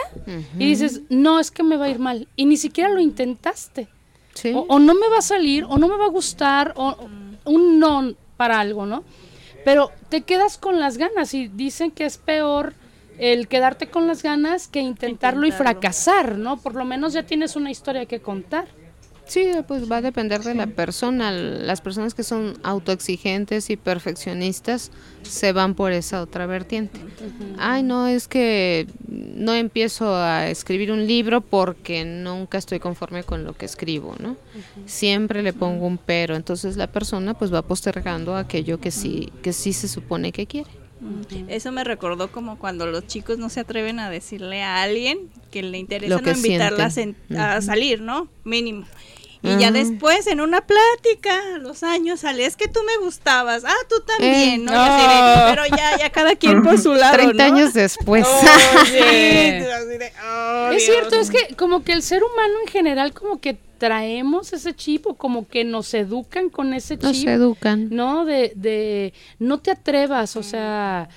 y dices, no, es que me va a ir mal. Y ni siquiera lo intentaste. Sí. O, o no me va a salir, o no me va a gustar, o o un no para algo, ¿no? Pero te quedas con las ganas y dicen que es peor el quedarte con las ganas que intentarlo, y fracasar, ¿no? Por lo menos ya tienes una historia que contar. Sí, pues va a depender de la persona. Las personas que son autoexigentes y perfeccionistas se van por esa otra vertiente. Ay, no, es que no empiezo a escribir un libro porque nunca estoy conforme con lo que escribo, ¿no? Siempre le pongo un pero, entonces la persona pues va postergando aquello que sí que sí se supone que quiere. Eso me recordó como cuando los chicos no se atreven a decirle a alguien que le interesa no invitarla a, salir, ¿no? Mínimo. Y ya Ah. después, en una plática, a los años sale, es que tú me gustabas, ah, tú también, Eh. ¿no? Y así de- Ah. pero ya, ya cada quien por su lado, 30 ¿no? años después. Así de, oh, es cierto, es que como que el ser humano en general como que traemos ese chip o como que nos educan con ese chip. Nos educan. ¿no? De, de no te atrevas, o sea,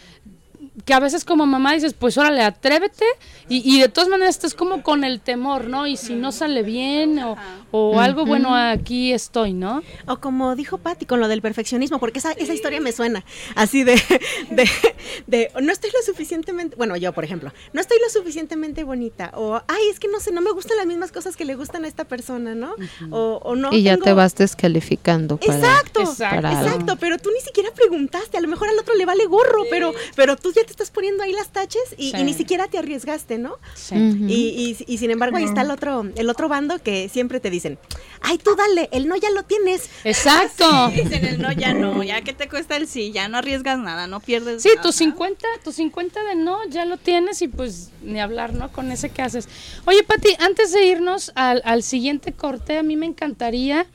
que a veces como mamá dices, pues órale, atrévete, y, y de todas maneras estás como con el temor, ¿no? Y si no sale bien o, o algo, bueno, aquí estoy, ¿no? O como dijo Patti con lo del perfeccionismo, porque esa, esa historia me suena así de, de, de, no estoy lo suficientemente, bueno, yo por ejemplo, no estoy lo suficientemente bonita, o ay, es que no sé, no me gustan las mismas cosas que le gustan a esta persona, ¿no? o, o no. y ya tengo- te vas descalificando para Exacto, Exacto. para algo. exacto, pero tú ni siquiera preguntaste, a lo mejor al otro le vale gorro, pero, pero tú ya te estás poniendo ahí las taches y, Sí. y ni siquiera te arriesgaste, ¿no? Sí. Y, y, y sin embargo ahí está el otro, el otro bando que siempre te dicen, ay, tú dale, el no ya lo tienes. Exacto. Dicen el no, ya no, ya que te cuesta el sí, ya no arriesgas nada, no pierdes Sí, nada. tus 50, tus 50 de no, ya lo tienes y pues ni hablar, ¿no? Con ese que haces. Oye, Pati, antes de irnos al, al siguiente corte, a mí me encantaría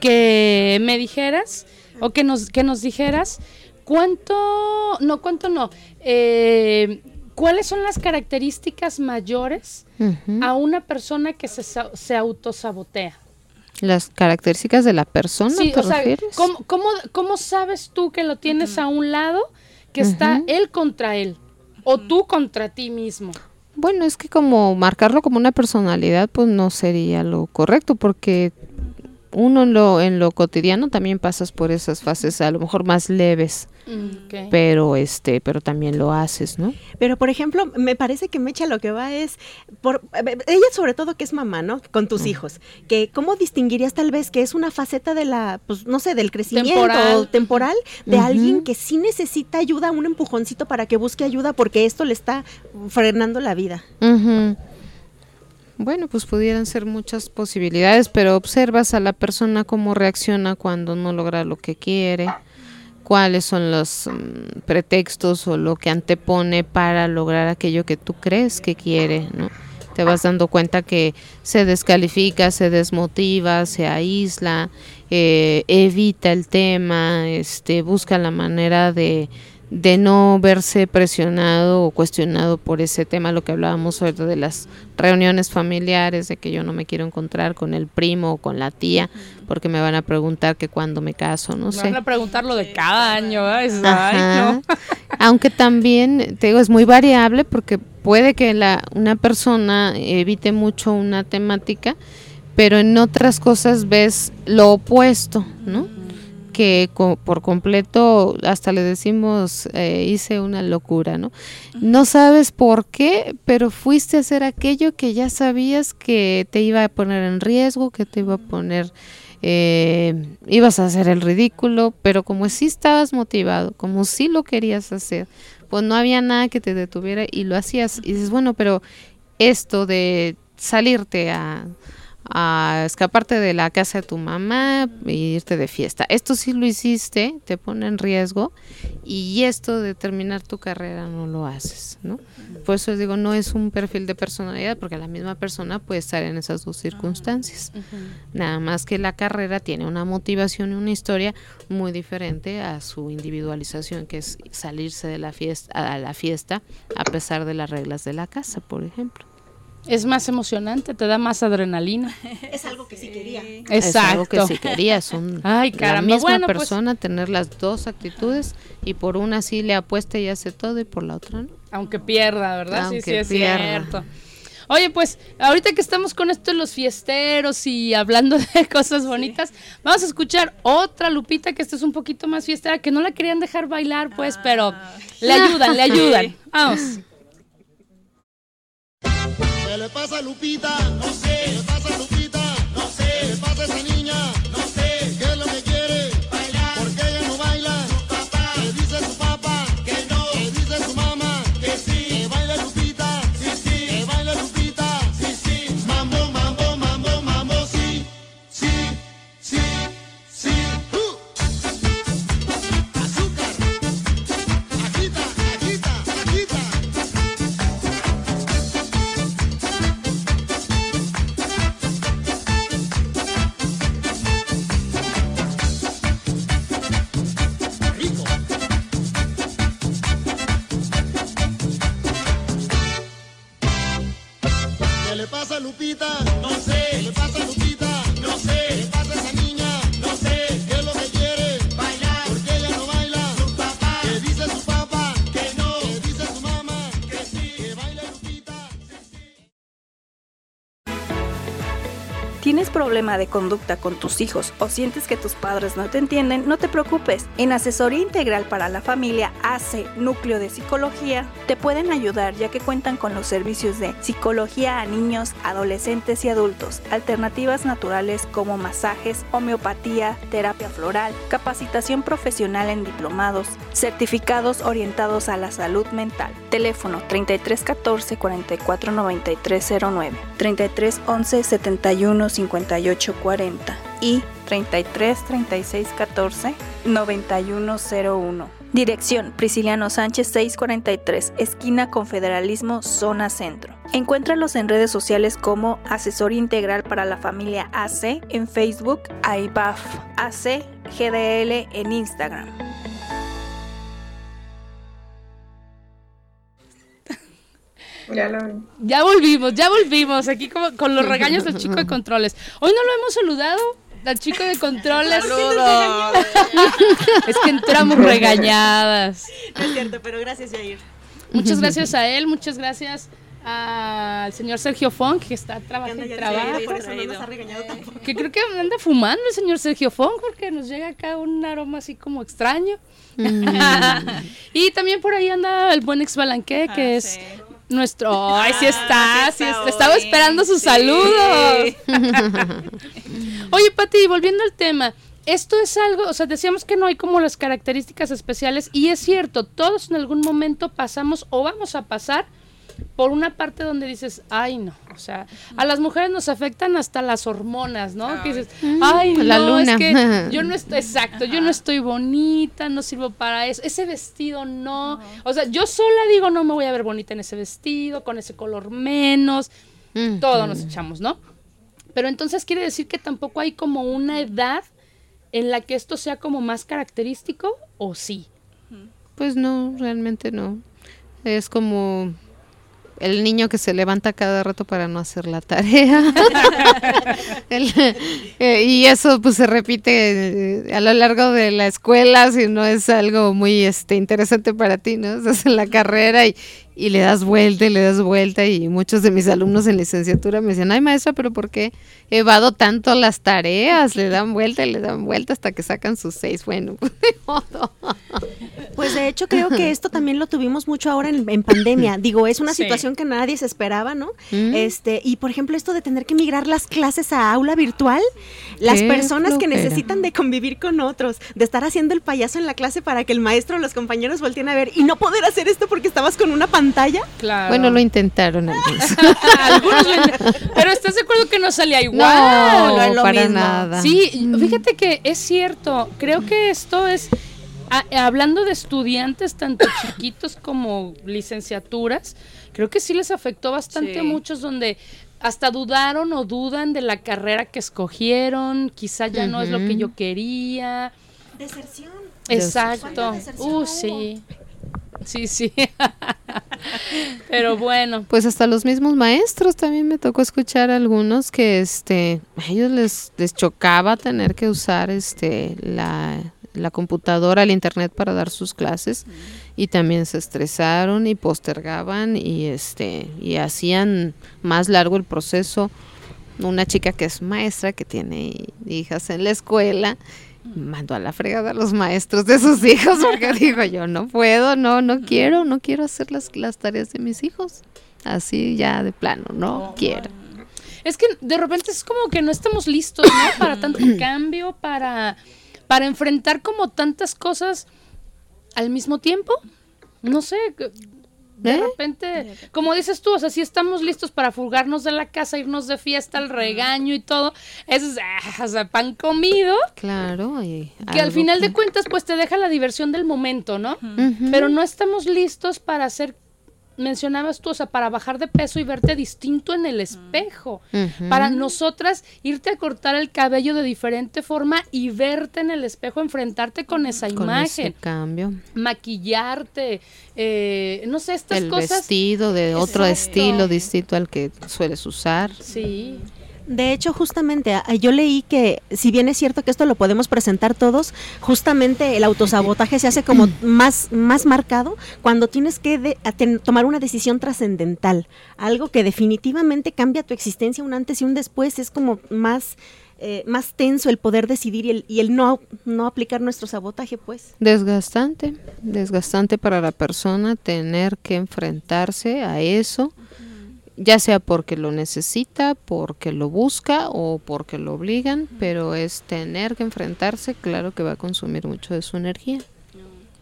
que me dijeras o que nos, que nos dijeras cuánto, no, cuánto no, eh, cuáles son las características mayores a una persona que se, se autosabotea. Las características de la persona, Sí, ¿te o sea, refieres? ¿cómo, cómo, cómo sabes tú que lo tienes a un lado que está él contra él o tú contra ti mismo? Bueno, es que como marcarlo como una personalidad, pues no sería lo correcto, porque uno en lo, en lo cotidiano también pasas por esas fases a lo mejor más leves, Mm, pero este, pero también lo haces, ¿no? Pero por ejemplo, me parece que Mecha lo que va es por eh, ella sobre todo que es mamá, ¿no? Con tus hijos, que cómo distinguirías tal vez que es una faceta de la pues no sé, del crecimiento Temporal. temporal, de alguien que sí necesita ayuda, un empujoncito para que busque ayuda porque esto le está frenando la vida. Bueno, pues pudieran ser muchas posibilidades, pero observas a la persona cómo reacciona cuando no logra lo que quiere, cuáles son los mm, pretextos o lo que antepone para lograr aquello que tú crees que quiere, ¿no? Te vas dando cuenta que se descalifica, se desmotiva, se aísla, eh, evita el tema, este, busca la manera de, de no verse presionado o cuestionado por ese tema, lo que hablábamos ahorita de las reuniones familiares, de que yo no me quiero encontrar con el primo o con la tía, porque me van a preguntar que cuándo me caso, no Me sé. van a preguntar lo de cada año, no. Aunque también, te digo, es muy variable porque puede que la, una persona evite mucho una temática, pero en otras cosas ves lo opuesto, ¿no? Que co- por completo, hasta le decimos, eh, hice una locura, ¿no? No sabes por qué, pero fuiste a hacer aquello que ya sabías que te iba a poner en riesgo, que te iba a poner eh, ibas a hacer el ridículo, pero como sí estabas motivado, como sí lo querías hacer, pues no había nada que te detuviera y lo hacías. Y dices, bueno, pero esto de salirte a, a escaparte de la casa de tu mamá e irte de fiesta, esto sí lo hiciste, te pone en riesgo y esto de terminar tu carrera no lo haces, ¿no? Por eso digo, no es un perfil de personalidad porque la misma persona puede estar en esas dos circunstancias. Nada más que la carrera tiene una motivación y una historia muy diferente a su individualización, que es salirse de la fiesta a la fiesta a pesar de las reglas de la casa, por ejemplo. Es más emocionante, te da más adrenalina. Es algo que sí quería. Es algo Exacto. que si querías, son Ay, la caramba. misma Bueno, pues- persona tener las dos actitudes y por una sí le apuesta y hace todo y por la otra no. Aunque pierda, ¿verdad? sí, Aunque sí, es pierda. cierto. Oye, pues ahorita que estamos con esto de los fiesteros y hablando de cosas bonitas, vamos a escuchar otra Lupita que esta es un poquito más fiestera, que no la querían dejar bailar, pues, pero le ayudan, le ayudan. Vamos. ¿Qué le pasa a Lupita? No sé. Problema de conducta con tus hijos o sientes que tus padres no te entienden? No te preocupes. En Asesoría Integral para la Familia AC Núcleo de Psicología te pueden ayudar ya que cuentan con los servicios de psicología a niños, adolescentes y adultos, alternativas naturales como masajes, homeopatía, terapia floral, capacitación profesional en diplomados, certificados orientados a la salud mental. Teléfono 33 14 44 93 09, 33 11 71 58 40 y 33 36 14 91 01. Dirección Prisciliano Sánchez 643, esquina Confederalismo, zona centro. Encuéntralos en redes sociales como Asesor Integral para la Familia AC en Facebook, AIBAF AC GDL en Instagram. Ya lo vi. Ya volvimos, ya volvimos. Aquí como con los regaños del chico de controles. Hoy no lo hemos saludado al chico de controles. es que entramos regañadas. No es cierto, pero gracias, Jair. Muchas gracias a él, muchas gracias al señor Sergio Funk, que está trabajando y trabaja. por eso no nos ha regañado tampoco. Que creo que anda fumando el señor Sergio Funk, porque nos llega acá un aroma así como extraño. y también por ahí anda el buen ex Balanqué, que Ah, es sí. nuestro. ¡Ay, sí está! Ah, sí sí está está. Estaba esperando sus Sí. saludos. Oye, Pati, volviendo al tema. Esto es algo, o sea, decíamos que no hay como las características especiales y es cierto, todos en algún momento pasamos o vamos a pasar por una parte donde dices, ay no, o sea, a las mujeres nos afectan hasta las hormonas, ¿no? Que dices, ay la no, luna". es que yo no estoy, exacto, yo no estoy bonita, no sirvo para eso, ese vestido no, o sea, yo sola digo, no me voy a ver bonita en ese vestido, con ese color menos, Mm. todo nos echamos, ¿no? Pero entonces quiere decir que tampoco hay como una edad en la que esto sea como más característico o sí. Pues no, realmente no. Es como el niño que se levanta cada rato para no hacer la tarea. Eh, y eso pues se repite eh, a lo largo de la escuela, si no es algo muy este interesante para ti, ¿no? Estás en la carrera y, y le das vuelta y le das vuelta y muchos de mis alumnos en licenciatura me decían, ay maestra, pero ¿por qué evado tanto las tareas? Le dan vuelta y le dan vuelta hasta que sacan sus seis. Bueno, pues de modo. Pues de hecho creo que esto también lo tuvimos mucho ahora en, en pandemia. Digo, es una Sí. situación que nadie se esperaba, ¿no? Mm. Este, y por ejemplo esto de tener que migrar las clases a aula virtual, las Qué personas que necesitan de convivir con otros, de estar haciendo el payaso en la clase para que el maestro o los compañeros volteen a ver y no poder hacer esto porque estabas con una pantalla. Claro. Bueno, lo intentaron algunos. Algunos lo int- Pero estás de acuerdo que no salía igual. No, no es lo para mismo. nada. Sí, fíjate que es cierto. Creo que esto es, a- hablando de estudiantes tanto chiquitos como licenciaturas, creo que sí les afectó bastante Sí. a muchos donde hasta dudaron o dudan de la carrera que escogieron, quizá ya no es lo que yo quería. Deserción. Exacto. ¿Cuánta deserción Uh, sí. Sí, sí. Pero bueno. Pues hasta los mismos maestros también me tocó escuchar algunos que este a ellos les, les chocaba tener que usar este la, la computadora, el internet para dar sus clases y también se estresaron y postergaban y este y hacían más largo el proceso. Una chica que es maestra que tiene hijas en la escuela mandó a la fregada a los maestros de sus hijos porque dijo yo no puedo, no, no quiero, no quiero hacer las, las tareas de mis hijos. Así ya de plano, no quiero. Es que de repente es como que no estamos listos, ¿no? Para tanto cambio, para, para enfrentar como tantas cosas al mismo tiempo. No sé, de ¿Eh? repente, como dices tú, o sea, si estamos listos para fugarnos de la casa, irnos de fiesta, el regaño y todo, eso es, ah, o sea, pan comido, Claro. y que al final que- de cuentas, pues te deja la diversión del momento, ¿no? Pero no estamos listos para hacer, mencionabas tú, o sea, para bajar de peso y verte distinto en el espejo. Para nosotras irte a cortar el cabello de diferente forma y verte en el espejo, enfrentarte con esa con ese imagen, cambio. maquillarte, eh, no sé, estas el cosas. vestido de otro Exacto. estilo distinto al que sueles usar. Sí. De hecho, justamente, a- yo leí que, si bien es cierto que esto lo podemos presentar todos, justamente el autosabotaje se hace como más, más marcado cuando tienes que de- a ten- tomar una decisión trascendental, algo que definitivamente cambia tu existencia un antes y un después, es como más, eh, más tenso el poder decidir y el, y el no, no aplicar nuestro sabotaje, pues. Desgastante, desgastante para la persona tener que enfrentarse a eso, ya sea porque lo necesita, porque lo busca o porque lo obligan, pero es tener que enfrentarse, claro que va a consumir mucho de su energía.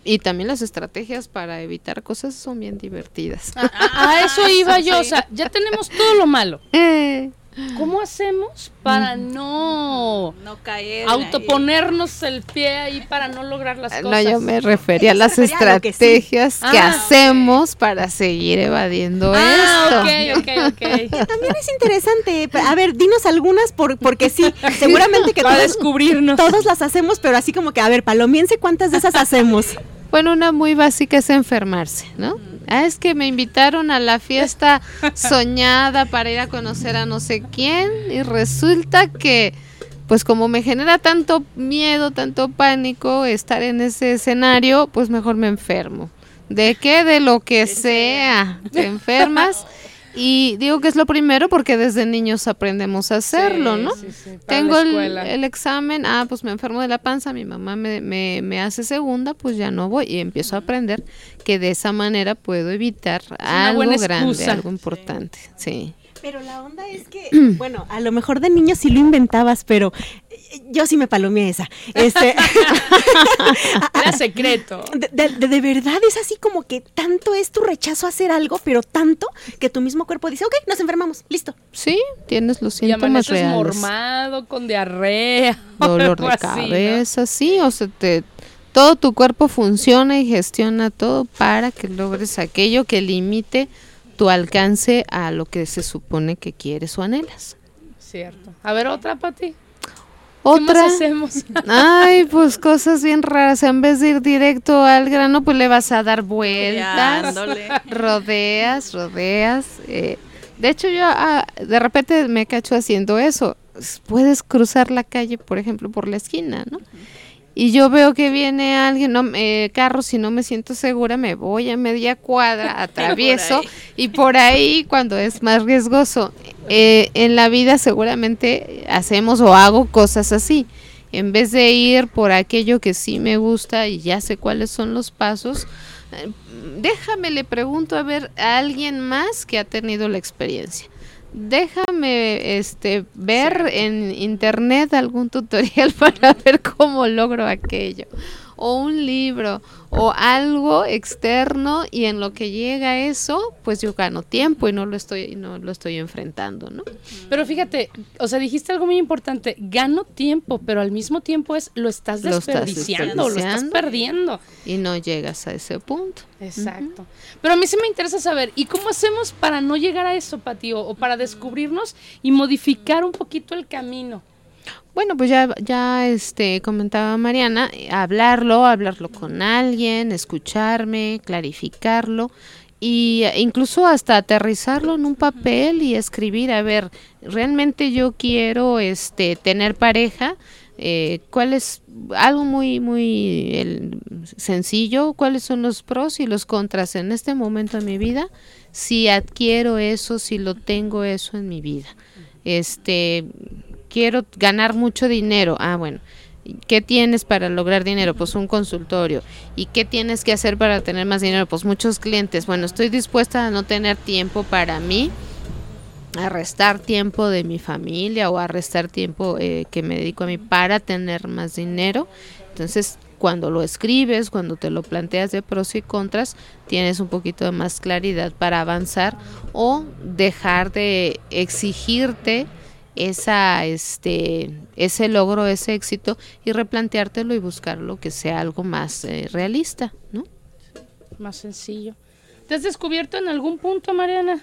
Y también las estrategias para evitar cosas son bien divertidas. A, a- a eso iba yo, o sea, ya tenemos todo lo malo. Eh, ¿Cómo hacemos para no No caer. autoponernos el pie ahí para no lograr las No, cosas? yo me refería a las a que sí. estrategias que, Ah, hacemos para seguir evadiendo Ah, esto. ok, ok, ok. También es interesante. A ver, dinos algunas por, porque sí, seguramente que Para todos, descubrirnos. todos las hacemos, pero así como que, a ver, palomiense, ¿cuántas de esas hacemos? Bueno, una muy básica es enfermarse, ¿no? Ah, es que me invitaron a la fiesta soñada para ir a conocer a no sé quién y resulta que, pues como me genera tanto miedo, tanto pánico estar en ese escenario, pues mejor me enfermo. ¿De qué? De lo que sea. Te enfermas Y digo que es lo primero porque desde niños aprendemos a hacerlo, Sí, ¿no? sí, sí, para Tengo la el, el examen, ah, pues me enfermo de la panza, mi mamá me, me, me hace segunda, pues ya no voy y empiezo a aprender que de esa manera puedo evitar algo grande, algo importante, sí. Pero la onda es que, bueno, a lo mejor de niño sí lo inventabas, pero yo sí me palomeé esa. Este, Era secreto. de, de- verdad es así como que tanto es tu rechazo a hacer algo, pero tanto que tu mismo cuerpo dice, ok, nos enfermamos, listo. Sí, tienes los Y síntomas amaneces reales. mormado, con diarrea. Dolor de así, ¿no? cabeza, sí, o sea, te, todo tu cuerpo funciona y gestiona todo para que logres aquello que limite tu alcance a lo que se supone que quieres o anhelas. Cierto. A ver, otra para ti. ¿Qué más Otra, hacemos? ay, pues cosas bien raras, en vez de ir directo al grano, pues le vas a dar vueltas, rodeas, rodeas. eh. De hecho, yo ah, de repente me cacho haciendo eso. Puedes cruzar la calle, por ejemplo, por la esquina, ¿no? Y yo veo que viene alguien, no, eh, carro, si no me siento segura, me voy a media cuadra, atravieso y por ahí cuando es más riesgoso. Eh, en la vida seguramente hacemos o hago cosas así. En vez de ir por aquello que sí me gusta y ya sé cuáles son los pasos, eh, déjame, le pregunto a ver a alguien más que ha tenido la experiencia. Déjame este ver en internet algún tutorial para ver cómo logro aquello o un libro o algo externo y en lo que llega eso, pues yo gano tiempo y no lo estoy no lo estoy enfrentando, ¿no? Pero fíjate, o sea, dijiste algo muy importante. Gano tiempo, pero al mismo tiempo es lo estás Lo estás desperdiciando, lo estás perdiendo. Y no llegas a ese punto. Exacto. Pero a mí sí me interesa saber, ¿y cómo hacemos para no llegar a eso, Pati? O, o para descubrirnos y modificar un poquito el camino. Bueno, pues ya, ya este, comentaba Mariana, eh, hablarlo, hablarlo con alguien, escucharme, clarificarlo y eh, incluso hasta aterrizarlo en un papel y escribir, a ver, realmente yo quiero este, tener pareja, eh, cuál es algo muy, muy sencillo, cuáles son los pros y los contras en este momento de mi vida, si adquiero eso, si lo tengo eso en mi vida. Este, quiero ganar mucho dinero. Ah, bueno. ¿Qué tienes para lograr dinero? Pues un consultorio. ¿Y qué tienes que hacer para tener más dinero? Pues muchos clientes. Bueno, estoy dispuesta a no tener tiempo para mí, a restar tiempo de mi familia o a restar tiempo eh, que me dedico a mí para tener más dinero. Entonces, cuando lo escribes, cuando te lo planteas de pros y contras, tienes un poquito de más claridad para avanzar o dejar de exigirte esa este ese logro, ese éxito y replanteártelo y buscar lo que sea algo más eh, realista, ¿no? Más sencillo. ¿Te has descubierto en algún punto, Mariana?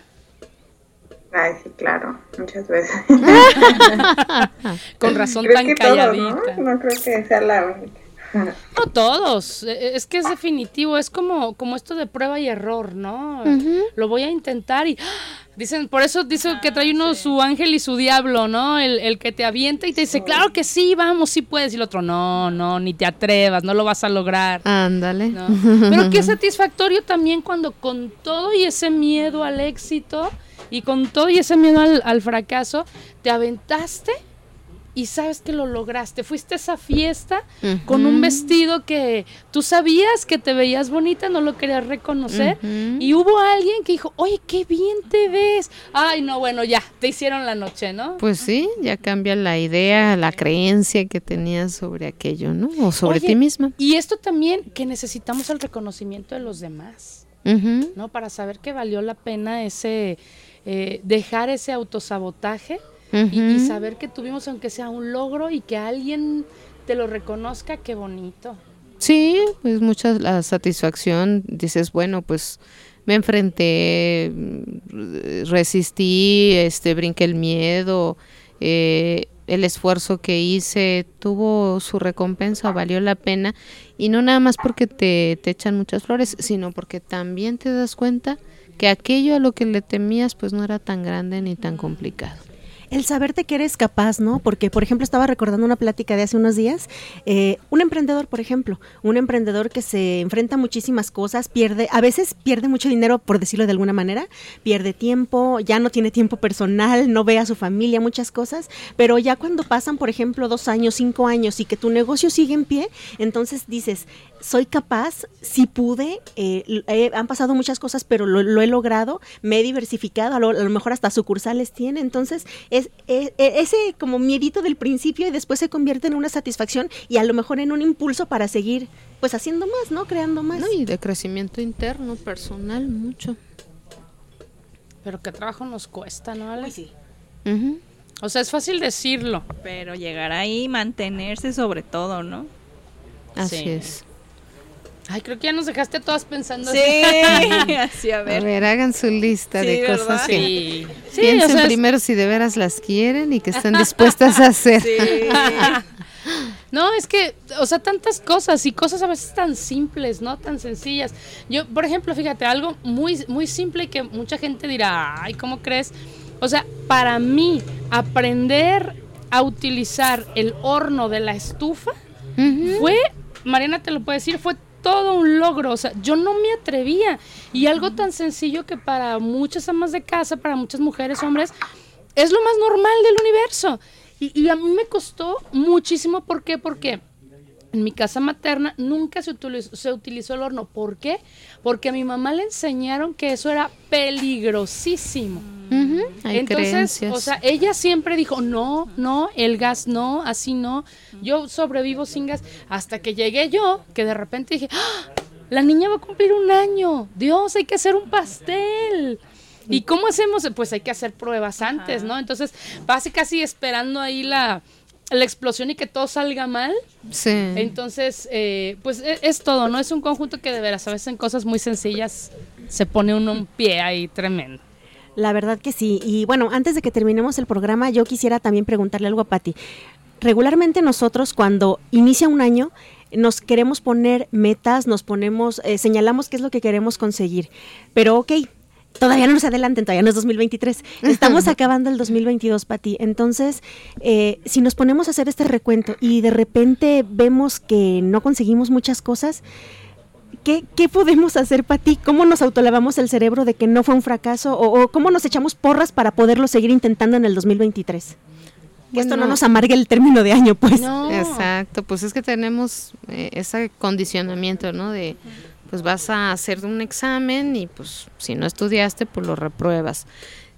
Ay, sí, claro, muchas veces. Con razón Creo tan que calladita. ¿no? No creo que sea la única. No todos, eh, es que es definitivo, es como, como esto de prueba y error, ¿no? Lo voy a intentar y ¡ah! dicen, por eso dice que trae uno su ángel y su diablo, ¿no? El, el que te avienta y te dice, claro que sí, vamos, sí puedes, y el otro, no, no, ni te atrevas, no lo vas a lograr. Ándale. ¿no? Pero qué satisfactorio también cuando con todo y ese miedo al éxito y con todo y ese miedo al, al fracaso, te aventaste y sabes que lo lograste. Fuiste a esa fiesta con un vestido que tú sabías que te veías bonita, no lo querías reconocer. Y hubo alguien que dijo, oye, qué bien te ves. Ay, no, bueno, ya, te hicieron la noche, ¿no? Pues sí, ya cambia la idea, la creencia que tenías sobre aquello, ¿no? O sobre Oye, ti misma. Y esto también que necesitamos el reconocimiento de los demás. Ujú. ¿no? Para saber que valió la pena ese eh, dejar ese autosabotaje y, saber que tuvimos aunque sea un logro y que alguien te lo reconozca, qué bonito. Sí, pues mucha la satisfacción, dices, bueno, pues me enfrenté, mm, resistí, este, brinqué el miedo, eh, el esfuerzo que hice tuvo su recompensa, valió la pena, y no nada más porque te, te echan muchas flores, sino porque también te das cuenta que aquello a lo que le temías pues no era tan grande ni tan complicado. El saberte que eres capaz, ¿no? Porque, por ejemplo, estaba recordando una plática de hace unos días, eh, un emprendedor, por ejemplo, un emprendedor que se enfrenta a muchísimas cosas, pierde, a veces pierde mucho dinero, por decirlo de alguna manera, pierde tiempo, ya no tiene tiempo personal, no ve a su familia, muchas cosas, pero ya cuando pasan, por ejemplo, dos años, cinco años y que tu negocio sigue en pie, entonces dices, soy capaz, si pude, eh, eh, han pasado muchas cosas, pero lo, lo he logrado, me he diversificado, a lo, a lo mejor hasta sucursales tiene, entonces es, es- e- ese como miedito del principio y después se convierte en una satisfacción y a lo mejor en un impulso para seguir pues haciendo más, ¿no? Creando más. No, y de crecimiento interno, personal, mucho. Pero qué trabajo nos cuesta, ¿no, Ale? sí. Ujú. O sea, es fácil decirlo. Pero llegar ahí, mantenerse sobre todo, ¿no? Así Sí. es. Ay, creo que ya nos dejaste a todas pensando Sí, así. así a A ver. ver, hagan su lista Sí, de ¿verdad? cosas que Sí. Sí, piensen o sea, es- primero si de veras las quieren y que estén dispuestas a hacer. Sí. No, es que, o sea, tantas cosas y cosas a veces tan simples, ¿no? Tan sencillas. Yo, por ejemplo, fíjate, algo muy, muy simple y que mucha gente dirá, ay, ¿cómo crees? O sea, para mí, aprender a utilizar el horno de la estufa fue, Mariana te lo puede decir, fue todo un logro. O sea, yo no me atrevía. Y algo tan sencillo que para muchas amas de casa, para muchas mujeres, hombres, es lo más normal del universo. Y, a mí me costó muchísimo. ¿Por qué? Porque en mi casa materna nunca se utilizó, se utilizó el horno. ¿Por qué? Porque a mi mamá le enseñaron que eso era peligrosísimo. Hay Entonces, creencias. o sea, ella siempre dijo, no, no, el gas no, así no, yo sobrevivo sin gas, hasta que llegué yo, que de repente dije, ¡Ah! la niña va a cumplir un año, Dios, hay que hacer un pastel. ¿Y cómo hacemos? Pues hay que hacer pruebas antes, ¿no? Entonces, casi casi esperando ahí la, la explosión y que todo salga mal. sí. Entonces, eh, pues e- es, todo, ¿no? Es un conjunto que de veras, a veces en cosas muy sencillas se pone uno un pie ahí tremendo. La verdad que sí. Y bueno, antes de que terminemos el programa, yo quisiera también preguntarle algo a Patti. Regularmente nosotros cuando inicia un año nos queremos poner metas, nos ponemos, eh, señalamos qué es lo que queremos conseguir. Pero ok, todavía no nos adelanten, todavía no es 2023. Estamos acabando el 2022, Pati. Entonces, eh, si nos ponemos a hacer este recuento y de repente vemos que no conseguimos muchas cosas, ¿Qué, ¿Qué podemos hacer, Pati? ¿Cómo nos autolavamos el cerebro de que no fue un fracaso? ¿O, o cómo nos echamos porras para poderlo seguir intentando en el 2023? Que esto no nos amargue el término de año, pues. No. Exacto, pues es que tenemos eh, ese condicionamiento, ¿no? De, pues vas a hacer un examen y pues si no estudiaste, pues lo repruebas.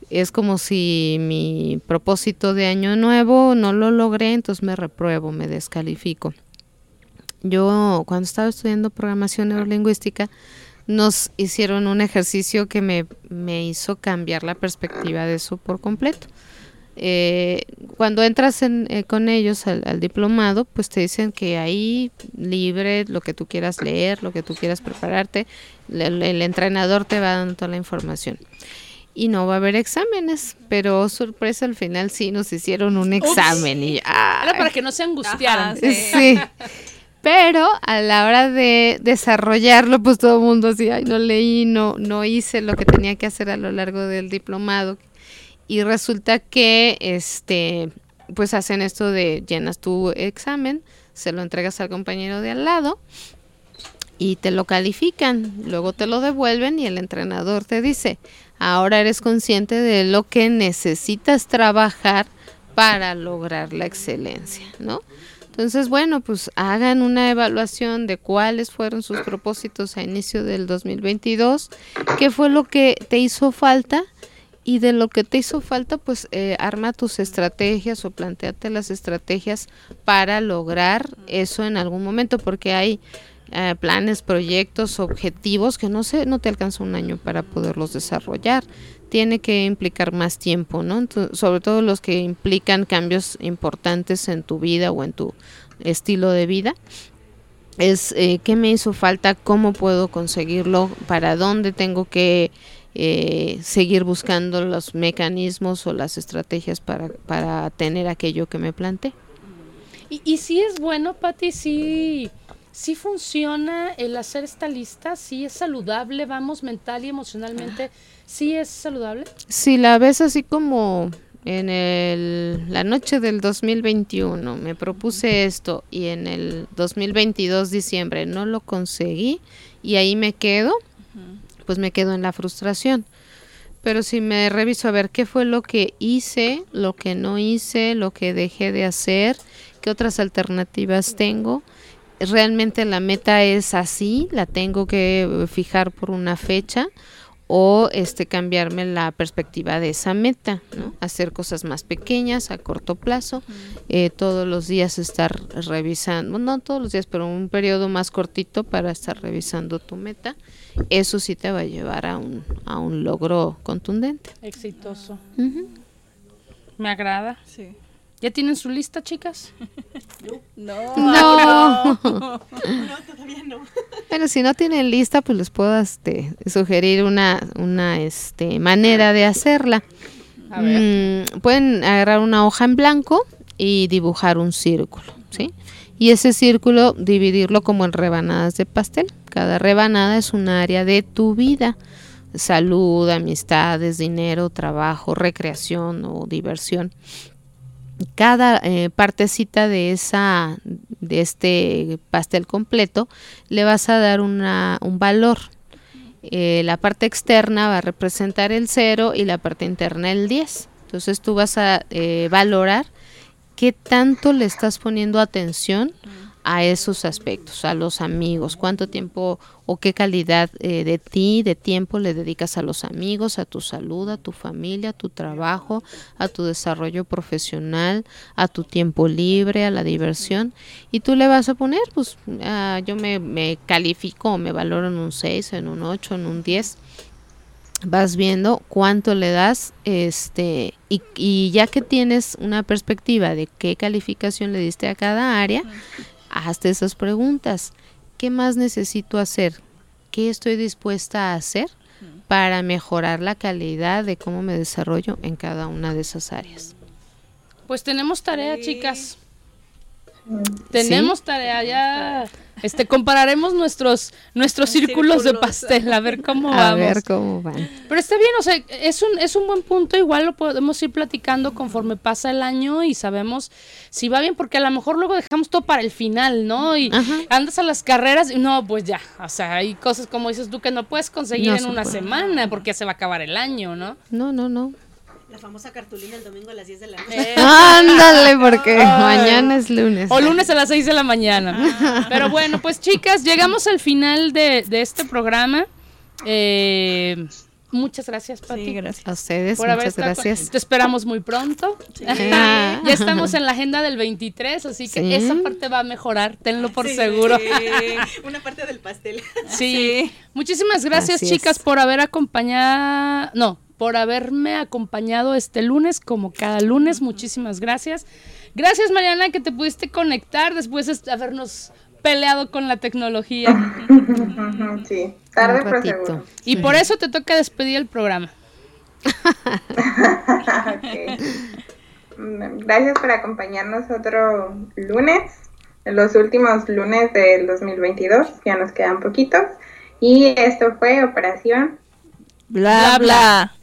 Es como si mi propósito de año nuevo no lo logré, entonces me repruebo, me descalifico. Yo cuando estaba estudiando programación neurolingüística, nos hicieron un ejercicio que me, me hizo cambiar la perspectiva de eso por completo eh, cuando entras en, eh, con ellos al, al diplomado, pues te dicen que ahí libre, lo que tú quieras leer, lo que tú quieras prepararte, el, el entrenador te va dando toda la información. Y no va a haber exámenes, pero sorpresa, al final sí nos hicieron un examen y Era para que no se angustiaran. Ajá, sí. Sí. Pero a la hora de desarrollarlo, pues todo el mundo así, ay, no leí, no, no hice lo que tenía que hacer a lo largo del diplomado. Y resulta que, este, pues hacen esto de llenas tu examen, se lo entregas al compañero de al lado y te lo califican, luego te lo devuelven y el entrenador te dice, ahora eres consciente de lo que necesitas trabajar para lograr la excelencia, ¿no? Entonces, bueno, pues hagan una evaluación de cuáles fueron sus propósitos a inicio del 2022, qué fue lo que te hizo falta y de lo que te hizo falta, pues eh, arma tus estrategias o planteate las estrategias para lograr eso en algún momento, porque hay eh, planes, proyectos, objetivos que no se, no te alcanza un año para poderlos desarrollar. Tiene que implicar más tiempo, ¿no? Ento- sobre todo los que implican cambios importantes en tu vida o en tu estilo de vida. Es eh, qué me hizo falta, cómo puedo conseguirlo, para dónde tengo que eh, seguir buscando los mecanismos o las estrategias para, para tener aquello que me planteé. Y, y sí es bueno, Pati, sí, sí funciona el hacer esta lista, sí es saludable, vamos, mental y emocionalmente, sí es saludable. Si la ves así como en el, la noche del 2021 me propuse esto y en el 2022 diciembre no lo conseguí y ahí me quedo, pues me quedo en la frustración. Pero si me reviso a ver qué fue lo que hice, lo que no hice, lo que dejé de hacer, qué otras alternativas tengo, realmente la meta es así, la tengo que fijar por una fecha o este cambiarme la perspectiva de esa meta, ¿no? Hacer cosas más pequeñas a corto plazo, eh, todos los días estar revisando, no todos los días, pero un periodo más cortito para estar revisando tu meta, eso sí te va a llevar a un, a un logro contundente. Exitoso. Ujú. Me agrada. Sí. ¿Ya tienen su lista, chicas? No. No. Bueno, si no tienen lista, pues les puedo este, sugerir una, una este, manera de hacerla. A ver. Mm, pueden agarrar una hoja en blanco y dibujar un círculo, ¿sí? Y ese círculo dividirlo como en rebanadas de pastel. Cada rebanada es un área de tu vida. Salud, amistades, dinero, trabajo, recreación o diversión cada eh, partecita de esa de este pastel completo le vas a dar una, un valor. Eh, la parte externa va a representar el 0 y la parte interna el 10 entonces tú vas a eh, valorar qué tanto le estás poniendo atención a esos aspectos, a los amigos, cuánto tiempo o qué calidad eh, de ti, de tiempo le dedicas a los amigos, a tu salud, a tu familia, a tu trabajo, a tu desarrollo profesional, a tu tiempo libre, a la diversión. Y tú le vas a poner, pues ah, yo me, me califico, me valoro en un 6, en un 8, en un 10 vas viendo cuánto le das este y, y ya que tienes una perspectiva de qué calificación le diste a cada área hazte esas preguntas. Qué más necesito hacer qué estoy dispuesta a hacer para mejorar la calidad de cómo me desarrollo en cada una de esas áreas Pues tenemos tarea, chicas. Tenemos tarea ya. Este compararemos nuestros nuestros círculos, de pastel a ver cómo a vamos. ver cómo van Pero está bien, o sea, es un, es un buen punto, igual lo podemos ir platicando conforme pasa el año y sabemos si va bien, porque a lo mejor luego dejamos todo para el final, ¿no? Y Ajá. andas a las carreras y no, pues ya, o sea, hay cosas como dices tú que no puedes conseguir No en se una puede. semana porque ya se va a acabar el año, ¿no? no no no La famosa cartulina el domingo a las 10 de la Eh, ándale porque Ay. mañana es lunes O lunes a las 6 de la mañana. Pero bueno, pues chicas, llegamos al final de, de este programa. Eh, muchas gracias, Pati. Sí, gracias. a ustedes por haber muchas con- gracias Te esperamos muy pronto. Ah. ya estamos en la agenda del 23, así que Sí. esa parte va a mejorar, tenlo por seguro. Una parte del pastel. Sí. Muchísimas gracias, Así es. chicas, por haber acompañado. No, por haberme acompañado este lunes, como cada lunes. Muchísimas gracias. Gracias, Mariana, que te pudiste conectar después de habernos peleado con la tecnología. Sí, tarde pero seguro. Y por eso te toca despedir el programa. Ok. Gracias por acompañarnos otro lunes, los últimos lunes del 2022, ya nos quedan poquitos. Y esto fue Operación Bla, bla. Desde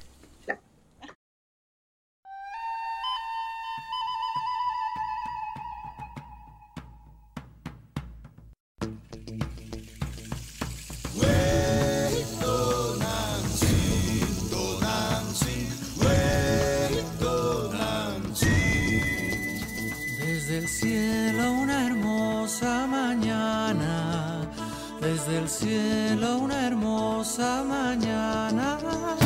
cielo una hermosa mañana.